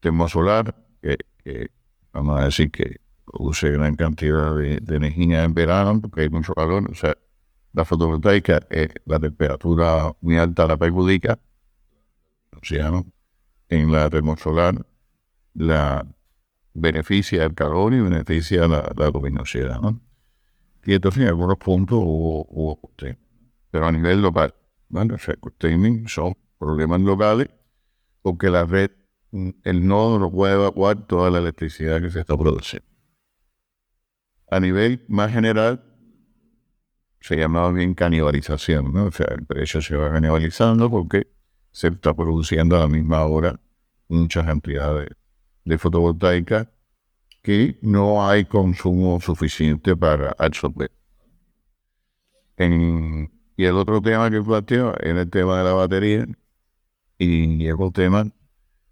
tema solar, que vamos a decir que produce gran cantidad de, energía en verano porque hay mucho calor. O sea, la fotovoltaica, es la temperatura muy alta la perjudica, océano, en la termosolar la beneficia el calor y beneficia la, la luminosidad. ¿no? Y entonces en algunos puntos hubo, hubo Pero a nivel local, ¿vale? o sea, son problemas locales porque la red, el nodo no puede evacuar toda la electricidad que se está produciendo a nivel más general, se llamaba bien canibalización, ¿no? O sea, el precio se va canibalizando porque se está produciendo a la misma hora muchas cantidades de fotovoltaica que no hay consumo suficiente para absorber. y el otro tema que planteo es el tema de la batería y es un tema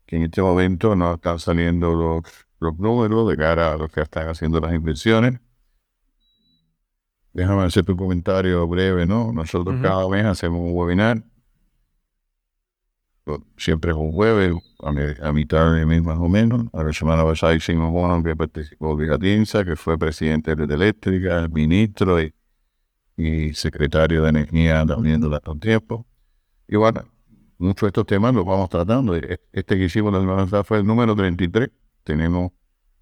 que en este momento no están saliendo los, los números de cara a los que están haciendo las inversiones Déjame hacer tu comentario breve, ¿no? Nosotros cada vez hacemos un webinar. Siempre es un jueves, a, mitad de mes más o menos. A la semana pasada hicimos uno que participó de Gatinza, que fue presidente de Red Eléctrica, ministro y, secretario de Energía también durante un tiempo. Y bueno, muchos de estos temas los vamos tratando. E, este que hicimos la semana pasada fue el número 33. Tenemos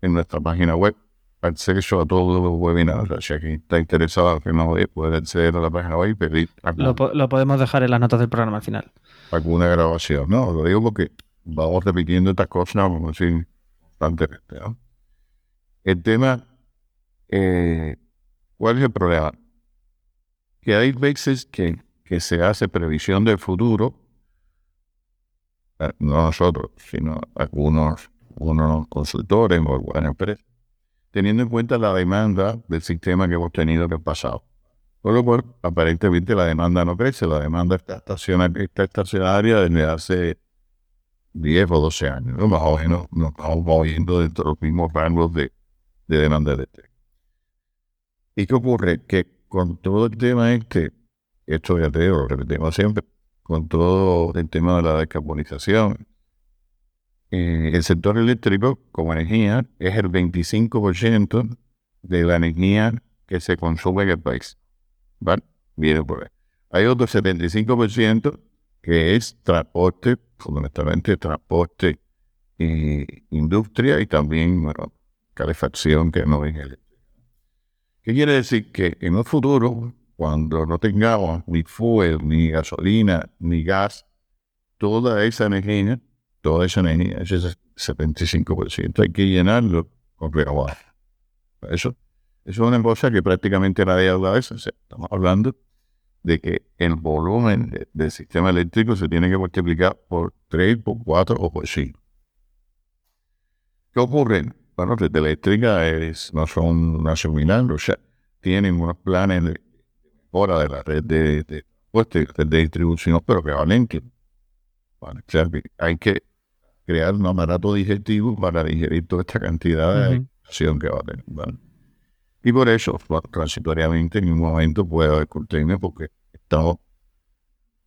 en nuestra página web acceso a todos los webinars. O sea, que está interesado que no puede acceder a la página web y pedir. Lo, lo, podemos dejar en las notas del programa al final. Alguna grabación, ¿no? Lo digo porque vamos repitiendo estas cosas, vamos a decir, constantemente. ¿no? El tema, eh, ¿cuál es el problema? Que hay veces que, que se hace previsión del futuro, eh, no nosotros, sino algunos, algunos consultores o algunas empresas teniendo en cuenta la demanda del sistema que hemos tenido en el pasado. Por lo cual, aparentemente la demanda no crece, la demanda está estacionaria, está estacionaria desde hace 10 o 12 años. Más o menos nos estamos moviendo dentro de los mismos rangos de, demanda eléctrica. ¿Y qué ocurre? Que con todo el tema este, esto ya te digo, lo repetimos siempre, con todo el tema de la descarbonización, eh, el sector eléctrico como energía es el 25% de la energía que se consume en el país. ¿Vale? Viene por ahí. Hay otro 75% que es transporte, fundamentalmente transporte e industria y también bueno, calefacción que no es eléctrica. ¿Qué quiere decir? Que en un futuro, cuando no tengamos ni fuel, ni gasolina, ni gas, toda esa energía, toda esa energía, ese 75%, hay que llenarlo con renovables. Eso, eso es una cosa que prácticamente nadie habla de eso. estamos hablando de que el volumen del sistema eléctrico se tiene que multiplicar por 3, por 4 o por 5. ¿Qué ocurre? Bueno, red eléctrica no son nacionales, o sea, tienen unos planes de hora de la red de, de, de distribución, pero que valen que, o sea, hay que crear un aparato digestivo para digerir toda esta cantidad de acción que va a tener. Y por eso, transitoriamente, en un momento puede haber cortina porque estamos,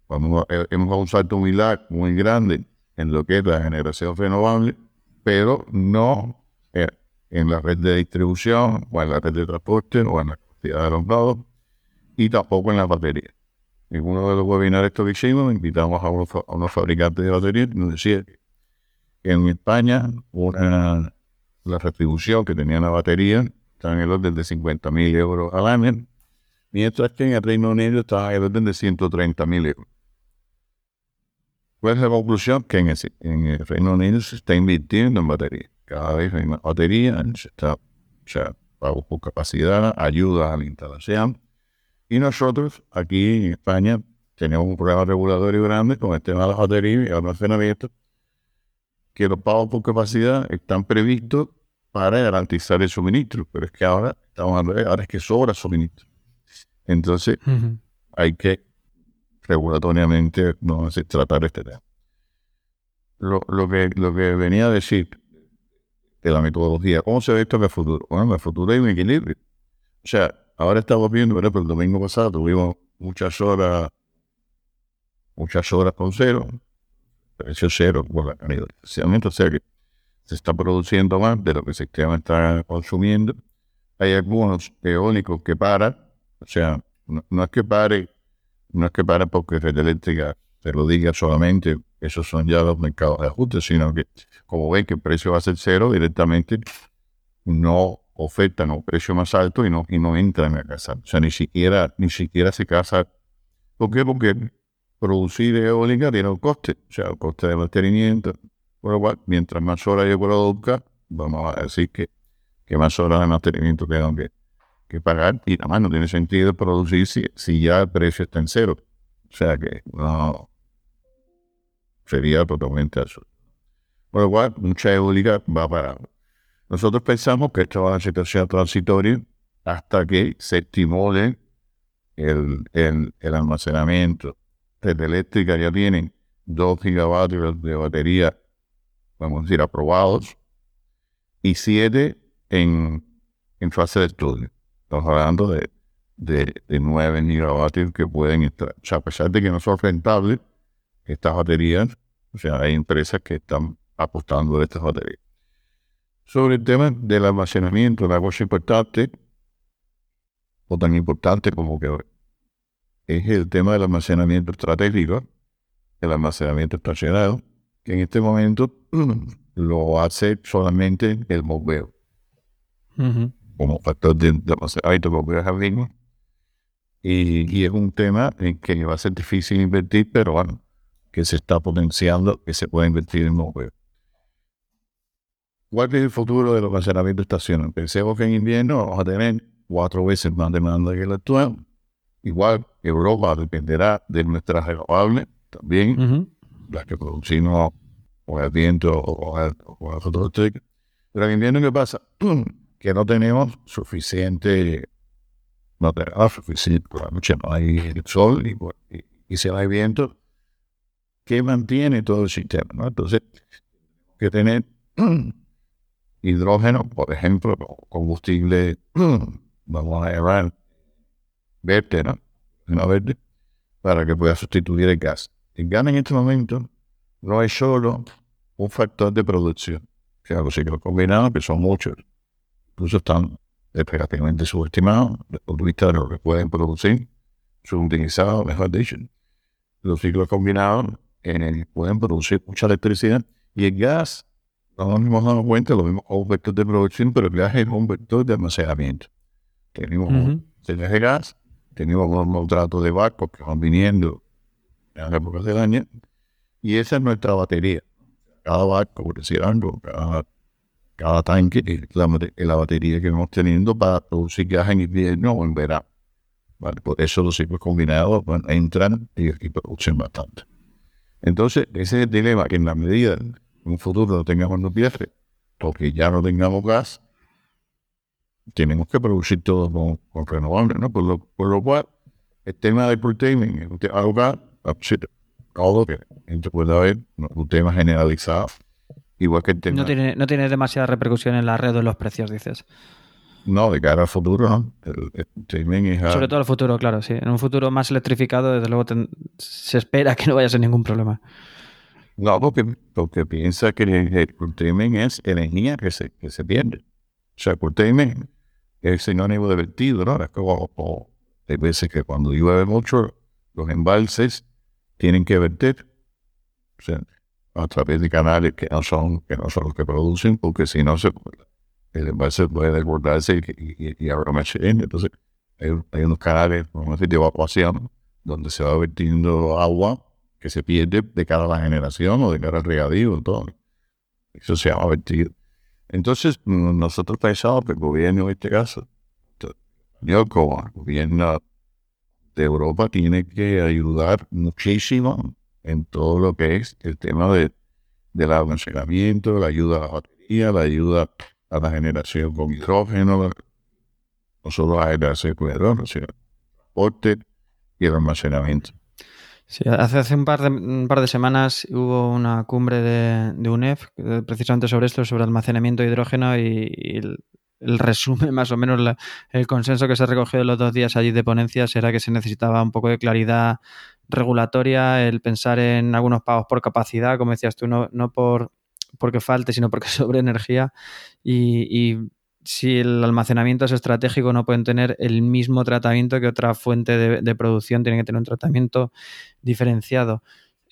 vamos a, hemos un salto muy, muy grande en lo que es la generación renovable, pero no en la red de distribución, o en la red de transporte, o en la cantidad de los lados, y tampoco en la batería. En uno de los webinars que hicimos, invitamos a unos, fabricantes de baterías y nos decían que en España una, la retribución que tenía la batería estaba en el orden de 50 mil euros al año, mientras que en el Reino Unido estaba en el orden de 130 mil euros. ¿Cuál es la conclusión? Que en, en el Reino Unido se está invirtiendo en baterías cada vez hay más batería, se está, sea, pago por capacidad, ayuda a la instalación. Y nosotros aquí en España tenemos un programa regulatorio grande con el tema de las baterías y almacenamiento, que los pagos por capacidad están previstos para garantizar el suministro, pero es que ahora estamos hablando, ahora es que sobra suministro. Entonces, hay que regulatoriamente no tratar este tema. Lo, lo, que, lo que venía a decir de la metodología. ¿Cómo se ve esto en el futuro? Bueno, en el futuro hay un equilibrio. O sea, ahora estamos viendo, pero el domingo pasado tuvimos muchas horas, muchas horas con cero, precio cero por la calidad. Que se está produciendo más de lo que sistema está consumiendo. Hay algunos eólicos que paran, o sea, no, es que pare, no es que pare porque red eléctrica se lo diga solamente, esos son ya los mercados de ajuste, sino que como ven que el precio va a ser cero, directamente no ofertan un precio más alto y no, y no entran a casa. O sea, ni siquiera, ni siquiera se casa. ¿Por qué? Porque producir eólica tiene un coste, o sea, un coste de mantenimiento. Por lo cual, mientras más horas yo produzca, vamos a decir que, que más horas de mantenimiento tengo que, que pagar y nada más no tiene sentido producir si, si ya el precio está en cero. O sea que no, sería totalmente absurdo. Por lo cual, mucha eólica va a parar. Nosotros pensamos que esto va a situación transitoria hasta que se estimule el, el, almacenamiento. Eléctrica ya tienen 2 gigavatios de batería, vamos a decir, aprobados, y 7 en, en fase de estudio. Estamos hablando de, de, de 9 gigavatios que pueden estar. O sea, a pesar de que no son rentables, estas baterías, o sea, hay empresas que están apostando a estas baterías. Sobre el tema del almacenamiento, una cosa importante, o tan importante como que es el tema del almacenamiento estratégico, el almacenamiento estacionado, que en este momento lo hace solamente el bombeo. Como factor de, almacenamiento bombeo y, y es un tema en que va a ser difícil invertir, pero bueno, que se está potenciando, que se puede invertir en nuevos ¿Cuál es el futuro del almacenamiento estacional? Pensemos que en invierno vamos a tener cuatro veces más demanda que el actual. Igual, Europa dependerá de nuestras renovables también, las que producimos con el viento o con el fotovoltaica. Pero en invierno, ¿qué pasa? que no tenemos suficiente, no tenemos suficiente, por la noche no hay sol y, y, y si no hay viento, que mantiene todo el sistema. ¿no? Entonces, que tener hidrógeno, por ejemplo, combustible, vamos a llamar verde, ¿no? Una verde, para que pueda sustituir el gas. El gas en este momento no es solo un factor de producción, que algo que lo combinamos, que son muchos, incluso están es prácticamente subestimado desde el punto de vista de lo que pueden producir, subutilizados, mejor dicho. Los ciclos combinados eh, pueden producir mucha electricidad y el gas, no nos hemos dado cuenta, lo vimos como un vector de producción, pero el gas es un vector de almacenamiento. Tenemos un de gas, tenemos un trato de barcos que van viniendo en las épocas del año, y esa es nuestra batería. Cada barco, por decir algo, cada tanque es la, batería que vamos teniendo para producir gas en invierno o en verano. Por eso los ciclos combinados entran y, producen bastante. Entonces, ese es el dilema, que en la medida en un futuro no tengamos nucleares, porque ya no tengamos gas, tenemos que producir todo con, renovables, ¿no? Por lo, por lo, cual, el tema del curtailment es un tema todo que puede haber un tema generalizado Igual que No tiene, no tiene demasiada repercusión en la red de los precios, dices. No, de cara al futuro, ¿no? Sobre todo al futuro, claro, sí. En un futuro más electrificado, desde luego se espera que no vaya a ser ningún problema. No, porque, porque piensa que el curtailment es energía que se, que se pierde. O sea, el es sinónimo de vertido, ¿no? Es como, hay veces que cuando llueve mucho, los embalses tienen que verter. O sea, a través de canales que no son, que no son los que producen, porque si no, se, el envase puede desbordarse y, y, y Entonces, hay, unos canales, vamos a decir, de evacuación, donde se va vertiendo agua que se pierde de cara a la generación o de cara al regadío, todo. Eso se llama vertido. Entonces, nosotros pensamos que el gobierno, en este caso, yo como gobierno de Europa, tiene que ayudar muchísimo en todo lo que es el tema de, del almacenamiento, la ayuda a la batería, la ayuda a la generación con hidrógeno, no solo a la generación con hidrógeno, sino transporte y el almacenamiento. Sí, hace, hace un, par de, un par de semanas hubo una cumbre de, de UNEF precisamente sobre esto, sobre almacenamiento de hidrógeno y, el, resumen, más o menos el consenso que se recogió de los dos días allí de ponencias era que se necesitaba un poco de claridad regulatoria, el pensar en algunos pagos por capacidad, como decías tú, no, no por porque falte, sino porque sobre energía. Y, si el almacenamiento es estratégico, no pueden tener el mismo tratamiento que otra fuente de, producción, tienen que tener un tratamiento diferenciado.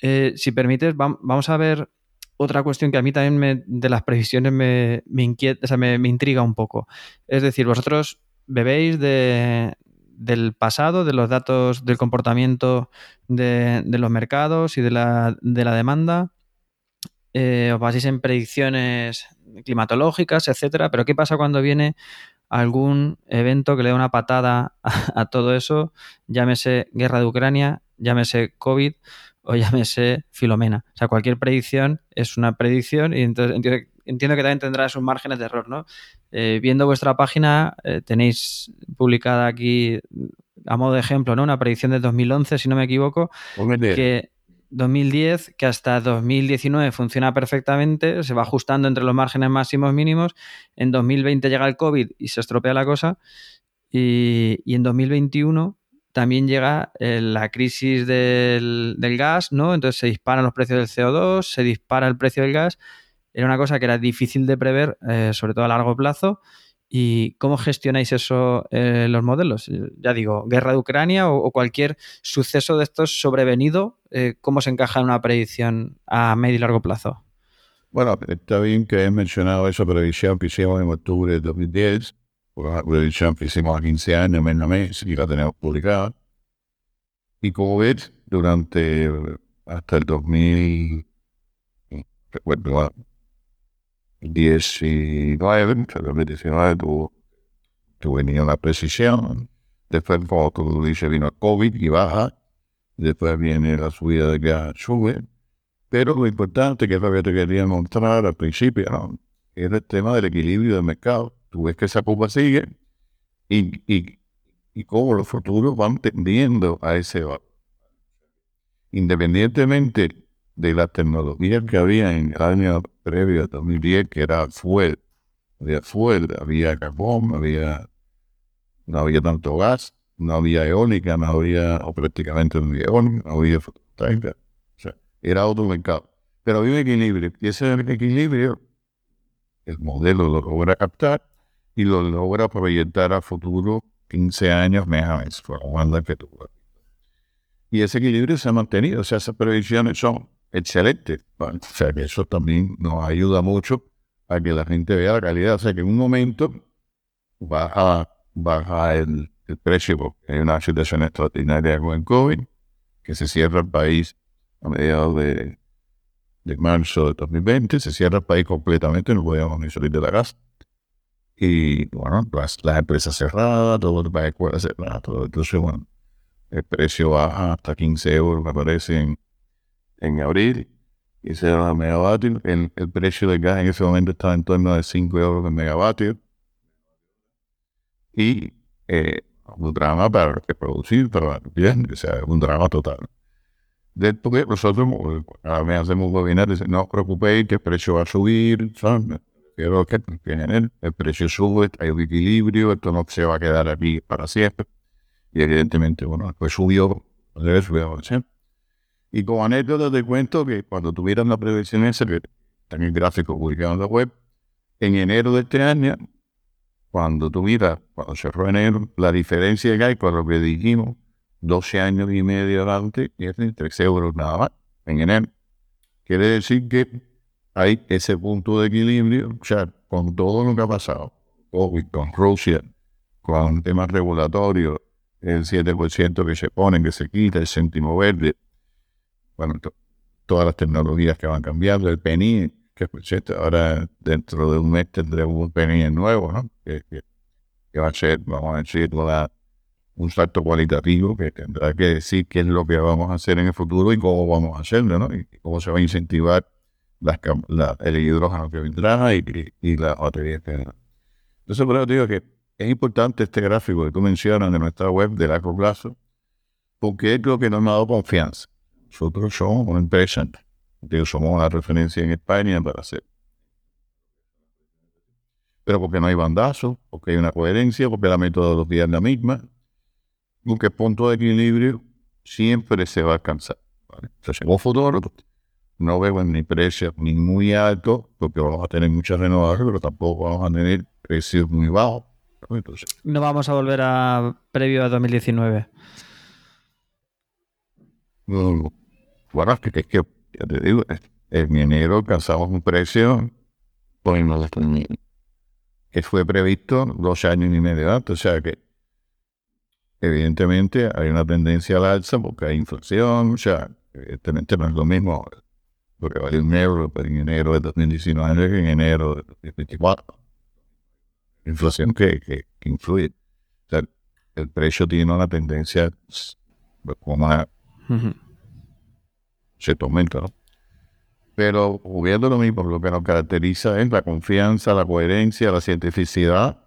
Eh, si permites, vamos a ver otra cuestión que a mí también me, de las previsiones me, intriga un poco. Es decir, vosotros bebéis de, del pasado, de los datos del comportamiento de, los mercados y de la demanda. Eh, os baséis en predicciones climatológicas, etcétera. Pero ¿qué pasa cuando viene algún evento que le da una patada a, todo eso? Llámese guerra de Ucrania, llámese COVID o llámese Filomena. O sea, cualquier predicción es una predicción y entonces entiendo, que también tendrá sus márgenes de error, ¿no? Eh, viendo vuestra página, eh, tenéis publicada aquí, a modo de ejemplo, ¿no? Una predicción de 2011, si no me equivoco, que 2010, que hasta 2019 funciona perfectamente, se va ajustando entre los márgenes máximos mínimos, en 2020 llega el COVID y se estropea la cosa, y, en 2021 también llega eh, la crisis del, del, gas, ¿no? Entonces se disparan los precios del CO2, se dispara el precio del gas era una cosa que era difícil de prever, eh, sobre todo a largo plazo. ¿Y cómo gestionáis eso eh, los modelos? Ya digo, guerra de Ucrania o, cualquier suceso de estos sobrevenido, eh, ¿cómo se encaja en una predicción a medio y largo plazo? Bueno, está bien que he mencionado esa predicción que hicimos en octubre de 2010, una predicción que hicimos a 15 años, a mes, y la tenemos publicada. Y como ves, durante hasta el 2000, recuerdo, 19, 2019 tuvo, venía una precisión, después como vino el COVID y baja, después viene la subida de gas, sube, pero lo importante que es te quería mostrar al principio, ¿no? es el tema del equilibrio del mercado. Tú ves que esa curva sigue y, y, y cómo los futuros van tendiendo a ese valor. Independientemente de la tecnología que había en el año previo a 2010, que era fuel. Había fuel, había carbón, había, no había tanto gas, no había eólica, no había, o prácticamente no había eólica, no había fotovoltaica. O sea, era otro mercado. Pero había un equilibrio. Y ese equilibrio, el modelo lo logra captar y lo logra proyectar a futuro 15 años mes por la que Y ese equilibrio se ha mantenido, o sea, esas previsiones son excelentes. o sea, que eso también nos ayuda mucho a que la gente vea la calidad. O sea, que en un momento baja, baja el, precio porque hay una situación extraordinaria con el COVID, que se cierra el país a mediados de, de marzo de 2020, se cierra el país completamente, no podíamos ni salir de la casa. Y bueno, las, empresas cerradas, todo el país cerrado, todo. Entonces, bueno, el precio baja hasta 15 euros, me parece, en, en abril. Y se da megavatio. El, el precio del gas en ese momento estaba en torno de 5 euros el megavatio. Y eh, un drama para reproducir, para bien, o sea, un drama total. Después nosotros a mí hacemos webinars, no os preocupéis que el precio va a subir, ¿sabes? Pero que el, el precio sube, hay un equilibrio, esto no se va a quedar aquí para siempre. Y evidentemente, bueno, después subió, debe subir Y como anécdota te cuento que cuando tuvieran la previsión esa, que el gráfico publicado en la web, en enero de este año, cuando tuviera, cuando cerró enero, la diferencia que hay con lo que dijimos 12 años y medio adelante, es de 3 euros nada más en enero. Quiere decir que hay ese punto de equilibrio, con todo lo que ha pasado, COVID, con Rusia, con temas regulatorios, el 7% que se pone, que se quita, el céntimo verde, bueno, todas las tecnologías que van cambiando, el PNI, que ahora dentro de un mes tendremos un PNI nuevo, ¿no? Que, va a ser, vamos a decir, un salto cualitativo que tendrá que decir qué es lo que vamos a hacer en el futuro y cómo vamos a hacerlo, ¿no? Y cómo se va a incentivar el hidrógeno que vendrá y, y, la batería que Entonces, por eso digo que es importante este gráfico que tú mencionas de nuestra web de largo plazo, porque es lo que nos ha dado confianza. Nosotros somos una empresa, digo, somos una referencia en España para hacer. Pero porque no hay bandazo, porque hay una coherencia, porque la metodología es la misma, porque el punto de equilibrio siempre se va a alcanzar. Entonces, en un futuro, no veo ni precios ni muy altos, porque vamos a tener muchas renovables, pero tampoco vamos a tener precios muy bajos. no vamos a volver a previo a 2019. Bueno, es que, es que ya te digo, en enero alcanzamos un precio pues, que fue previsto dos años y medio antes, o sea que evidentemente hay una tendencia al alza porque hay inflación, o sea, evidentemente no es lo mismo porque vale un euro en enero de 2019 que en enero de 2024. Inflación que, que, influye. O sea, el precio tiene una tendencia como a se aumenta, ¿no? Pero viendo lo mismo, lo que nos caracteriza es la confianza, la coherencia, la cientificidad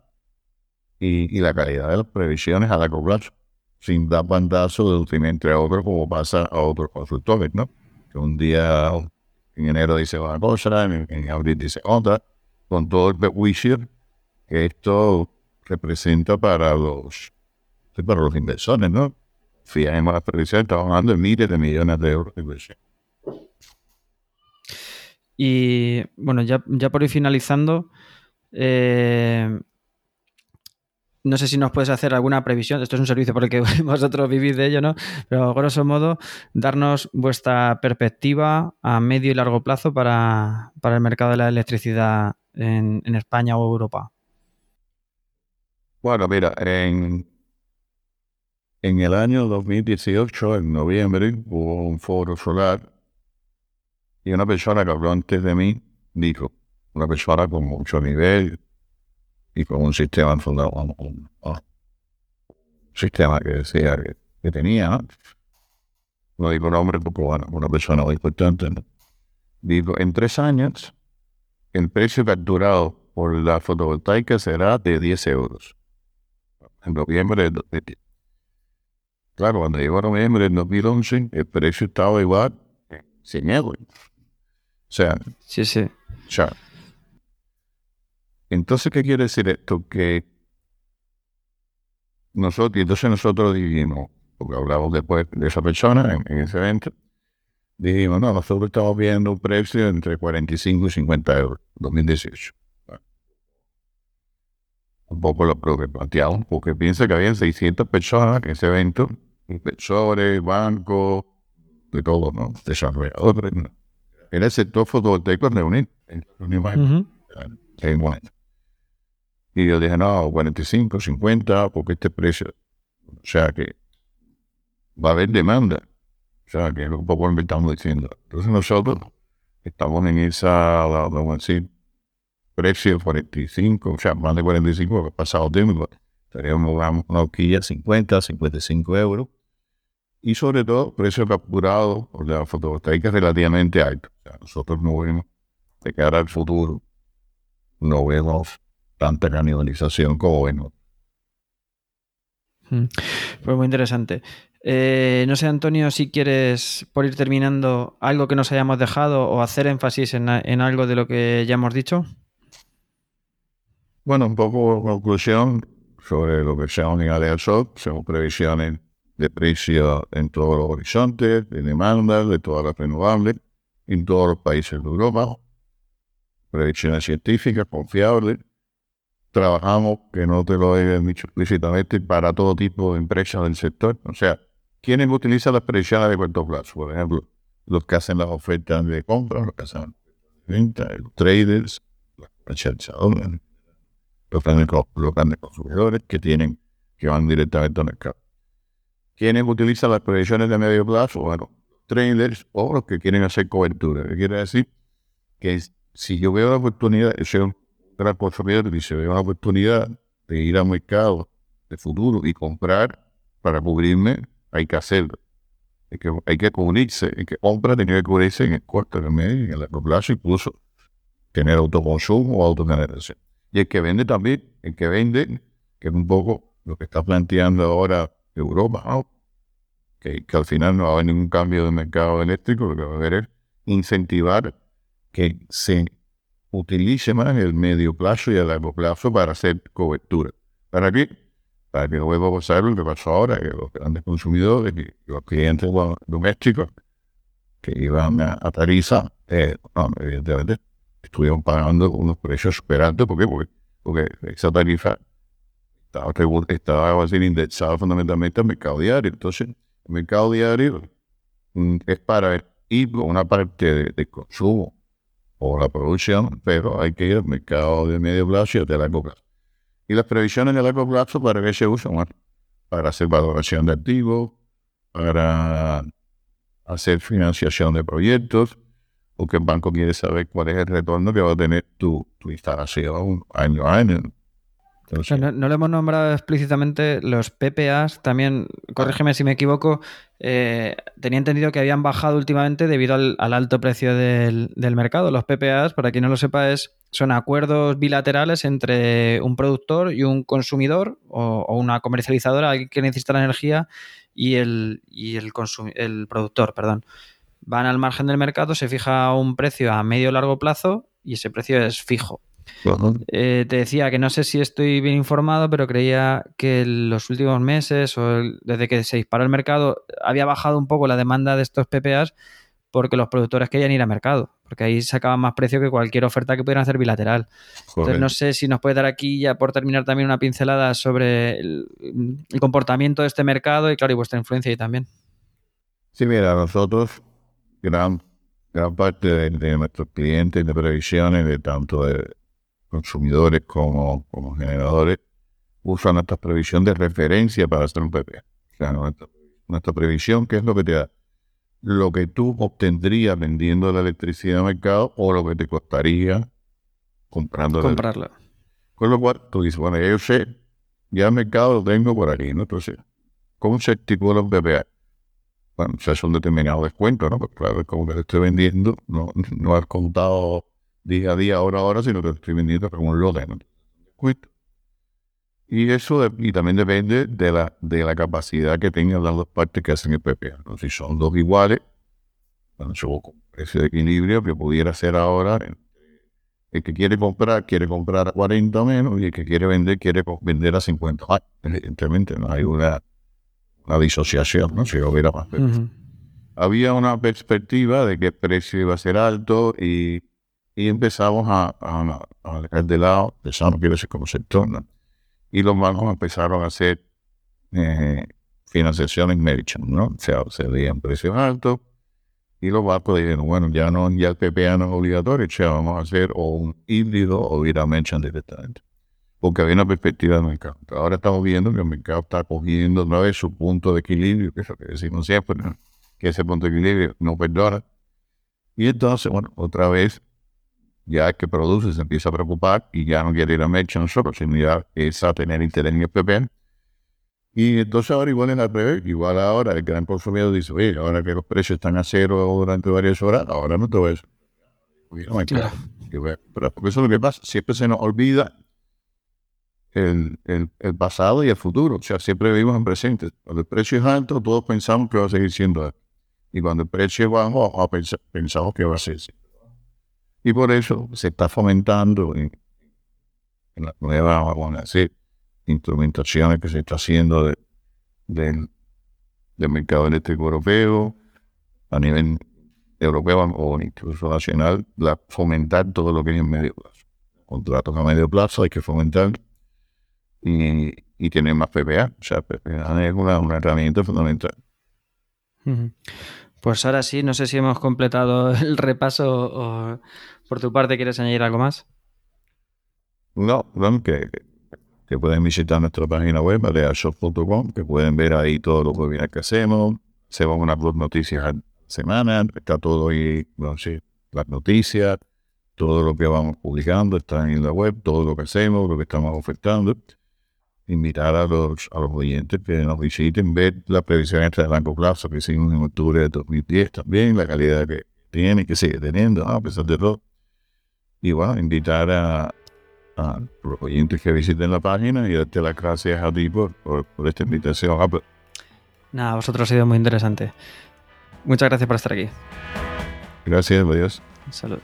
y, la calidad de las previsiones a largo plazo, sin dar bandazo de un entre otros como pasa a otros consultores, ¿no? Que un día en enero dice una cosa, en, abril dice otra, con todo el prejuicio que esto representa para los, para los inversores, ¿no? Fijemos las previsiones, estamos hablando de miles de millones de euros de inversión. Y bueno, ya, ya por ir finalizando, eh, no sé si nos puedes hacer alguna previsión. Esto es un servicio por el que vosotros vivís de ello, ¿no? Pero grosso modo, darnos vuestra perspectiva a medio y largo plazo para, el mercado de la electricidad en, España o Europa. Bueno, mira, en, en el año 2018, en noviembre, hubo un foro solar y una persona que habló antes de mí dijo, una persona con mucho nivel, y con un sistema un, sistema que decía que, tenía, ¿no? no digo nombre porque bueno, una persona importante, digo, en tres años el precio capturado por la fotovoltaica será de 10 euros. En noviembre 2010. Claro, cuando llegó a noviembre del 2011, el precio estaba igual, 100 euros. O sea, sí, sí. O sea, entonces, ¿qué quiere decir esto? Que nosotros, y entonces nosotros dijimos, porque hablamos después de esa persona en, ese evento, dijimos, no, nosotros estamos viendo un precio entre 45 y 50 euros, 2018. Poco lo, que planteamos, porque piensa que había 600 personas en ese evento, inversores, bancos, de todo, ¿no? Desarrolladores. Era el sector fotovoltaico reunido. En, en, en, y yo dije, no, 45, 50, porque este precio. O sea que va a haber demanda. O sea que es un poco lo que estamos diciendo. Entonces nosotros estamos en esa, vamos a decir, precio 45, o sea, más de 45, que ha pasado tiempo. Estaríamos una horquilla 50, 55 euros. Y sobre todo, precio capturado por la fotovoltaica relativamente alto. O sea, nosotros no vemos, de cara al futuro, no vemos tanta canibalización como bueno. Mm. Pues muy interesante. Eh, no sé, Antonio, si quieres, por ir terminando, algo que nos hayamos dejado o hacer énfasis en, algo de lo que ya hemos dicho. Bueno, un poco conclusión sobre lo que sea unidad de sol, según previsiones de precio en todos los horizontes, de demanda, de todas las renovables, en todos los países de Europa. Previsiones científicas, confiables, trabajamos, que no te lo he dicho explícitamente, para todo tipo de empresas del sector. O sea, ¿quiénes utilizan las previsiones de corto plazo? Por ejemplo, los que hacen las ofertas de compra, los que hacen venta, los traders, los comercializadores, los grandes, los grandes consumidores que tienen, que van directamente al mercado. ¿Quiénes utilizan las previsiones de medio plazo? Bueno, traders o los que quieren hacer cobertura. ¿Qué quiere decir? Que si yo veo la oportunidad, yo gran consumidor y se ve una oportunidad de ir al mercado de futuro y comprar para cubrirme, hay que hacerlo. Hay que, hay cubrirse, el que compra tiene que cubrirse en el corto, en el medio, en el largo plazo, incluso tener autoconsumo o autogeneración. Y el que vende también, el que vende, que es un poco lo que está planteando ahora Europa, que, que, al final no va a haber ningún cambio de mercado eléctrico, lo que va a haber es incentivar que se utilice más el medio plazo y el largo plazo para hacer cobertura. ¿Para qué? Para que luego pasar lo que pasó ahora, que los grandes consumidores, que los clientes domésticos que iban a, tarifa, eh, evidentemente estuvieron pagando unos precios super altos. ¿Por qué? Porque, esa tarifa estaba, estaba indexada fundamentalmente al mercado diario. Entonces, el mercado diario mm, es para ir con una parte de consumo o la producción, pero hay que ir al mercado de medio plazo y de largo plazo. Y las previsiones de largo plazo, ¿para qué se usan? para hacer valoración de activos, para hacer financiación de proyectos, o que el banco quiere saber cuál es el retorno que va a tener tu, tu instalación año a año no, lo hemos nombrado explícitamente los PPAs. También, corrígeme si me equivoco, eh, tenía entendido que habían bajado últimamente debido al, alto precio del, mercado. Los PPAs, para quien no lo sepa, es, son acuerdos bilaterales entre un productor y un consumidor o, una comercializadora, alguien que necesita la energía, y el, y el, el productor. Perdón. Van al margen del mercado, se fija un precio a medio largo plazo y ese precio es fijo. Eh, te decía que no sé si estoy bien informado, pero creía que en los últimos meses o desde que se disparó el mercado había bajado un poco la demanda de estos PPAs porque los productores querían ir al mercado, porque ahí sacaban más precio que cualquier oferta que pudieran hacer bilateral. Entonces no sé si nos puede dar aquí ya por terminar también una pincelada sobre el, comportamiento de este mercado y claro, y vuestra influencia ahí también. Sí, mira, nosotros gran, gran parte de, de nuestros clientes de previsiones, de tanto de consumidores como, como generadores usan nuestra previsión de referencia para hacer un PPA. O sea, nuestra, previsión, ¿qué es lo que te da? Lo que tú obtendrías vendiendo la electricidad al mercado o lo que te costaría comprando comprarla. Con lo cual, tú dices, bueno, yo sé, ya el mercado lo tengo por aquí, ¿no? Entonces, ¿cómo se estipula un PPA? Bueno, se hace un determinado descuento, ¿no? Porque claro, como que lo estoy vendiendo, no, no has contado día a día, hora a hora, sino que estoy vendiendo como un lote. ¿no? Y eso y también depende de la, de la capacidad que tengan las dos partes que hacen el PPA. Si son dos iguales, bueno, yo con de equilibrio que pudiera ser ahora, el que quiere comprar, quiere comprar a 40 menos y el que quiere vender, quiere vender a 50. Ah, evidentemente no hay una, una disociación, ¿no? Si hubiera más Había una perspectiva de que el precio iba a ser alto y y empezamos a, a, dejar de lado, pensamos que iba a ser como sector, ¿no? y los bancos empezaron a hacer eh, financiación en merchant, ¿no? O sea, se veían precios altos y los bancos dijeron, bueno, ya no, ya el PPA no es obligatorio, ya vamos a hacer o un híbrido o ir a merchant directamente. Porque había una perspectiva del mercado. Ahora estamos viendo que el mercado está cogiendo vez su punto de equilibrio, que es lo que decimos siempre, que ese punto de equilibrio no perdona. Y entonces, bueno, otra vez, ya que produce se empieza a preocupar y ya no quiere ir a merchant solo, sino ya es a tener interés en el PPA y entonces ahora igual en la revés, igual ahora el gran consumidor dice, oye, ahora que los precios están a cero durante varias horas, ahora no te voy a decir. Claro. Porque eso es lo que pasa, siempre se nos olvida el, el, el, pasado y el futuro, o sea, siempre vivimos en presente. Cuando el precio es alto, todos pensamos que va a seguir siendo alto. Y cuando el precio es bajo, pensamos que va a ser. Y por eso se está fomentando en, en la nueva, vamos a decir, instrumentaciones que se está haciendo del mercado eléctrico europeo, a nivel europeo o incluso nacional, la, fomentar todo lo que es en medio plazo. Contratos a medio plazo hay que fomentar y, y tener más PPA. O sea, PPA es una, herramienta fundamental. Pues ahora sí, no sé si hemos completado el repaso o por tu parte quieres añadir algo más. No, no, que que pueden visitar nuestra página web, balearshop.com, que pueden ver ahí todo lo que que hacemos. Hacemos unas dos noticias a semana, está todo ahí, bueno, sí, las noticias, todo lo que vamos publicando está en la web, todo lo que hacemos, lo que estamos ofertando. Invitar a los, a los oyentes que nos visiten, ver la previsión de largo plazo que hicimos en octubre de 2010 también, la calidad que tiene, que sigue teniendo, a pesar de todo. Y bueno, invitar a, a los oyentes que visiten la página y darte las gracias a ti por, esta invitación. Ah. Nada, vosotros ha sido muy interesante. Muchas gracias por estar aquí. Gracias, adiós. Salud.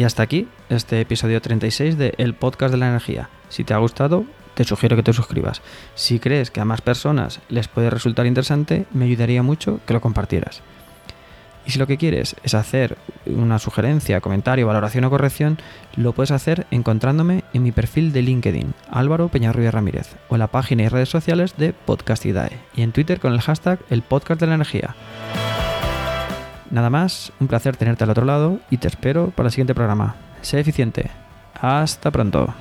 Y hasta aquí este episodio 36 de El Podcast de la Energía. Si te ha gustado, te sugiero que te suscribas. Si crees que a más personas les puede resultar interesante, me ayudaría mucho que lo compartieras. Y si lo que quieres es hacer una sugerencia, comentario, valoración o corrección, lo puedes hacer encontrándome en mi perfil de LinkedIn, Álvaro Peñarruiz Ramírez, o en la página y redes sociales de Podcastidae, y en Twitter con el hashtag El Podcast de la Energía. Nada más, un placer tenerte al otro lado y te espero para el siguiente programa. Sé eficiente. Hasta pronto.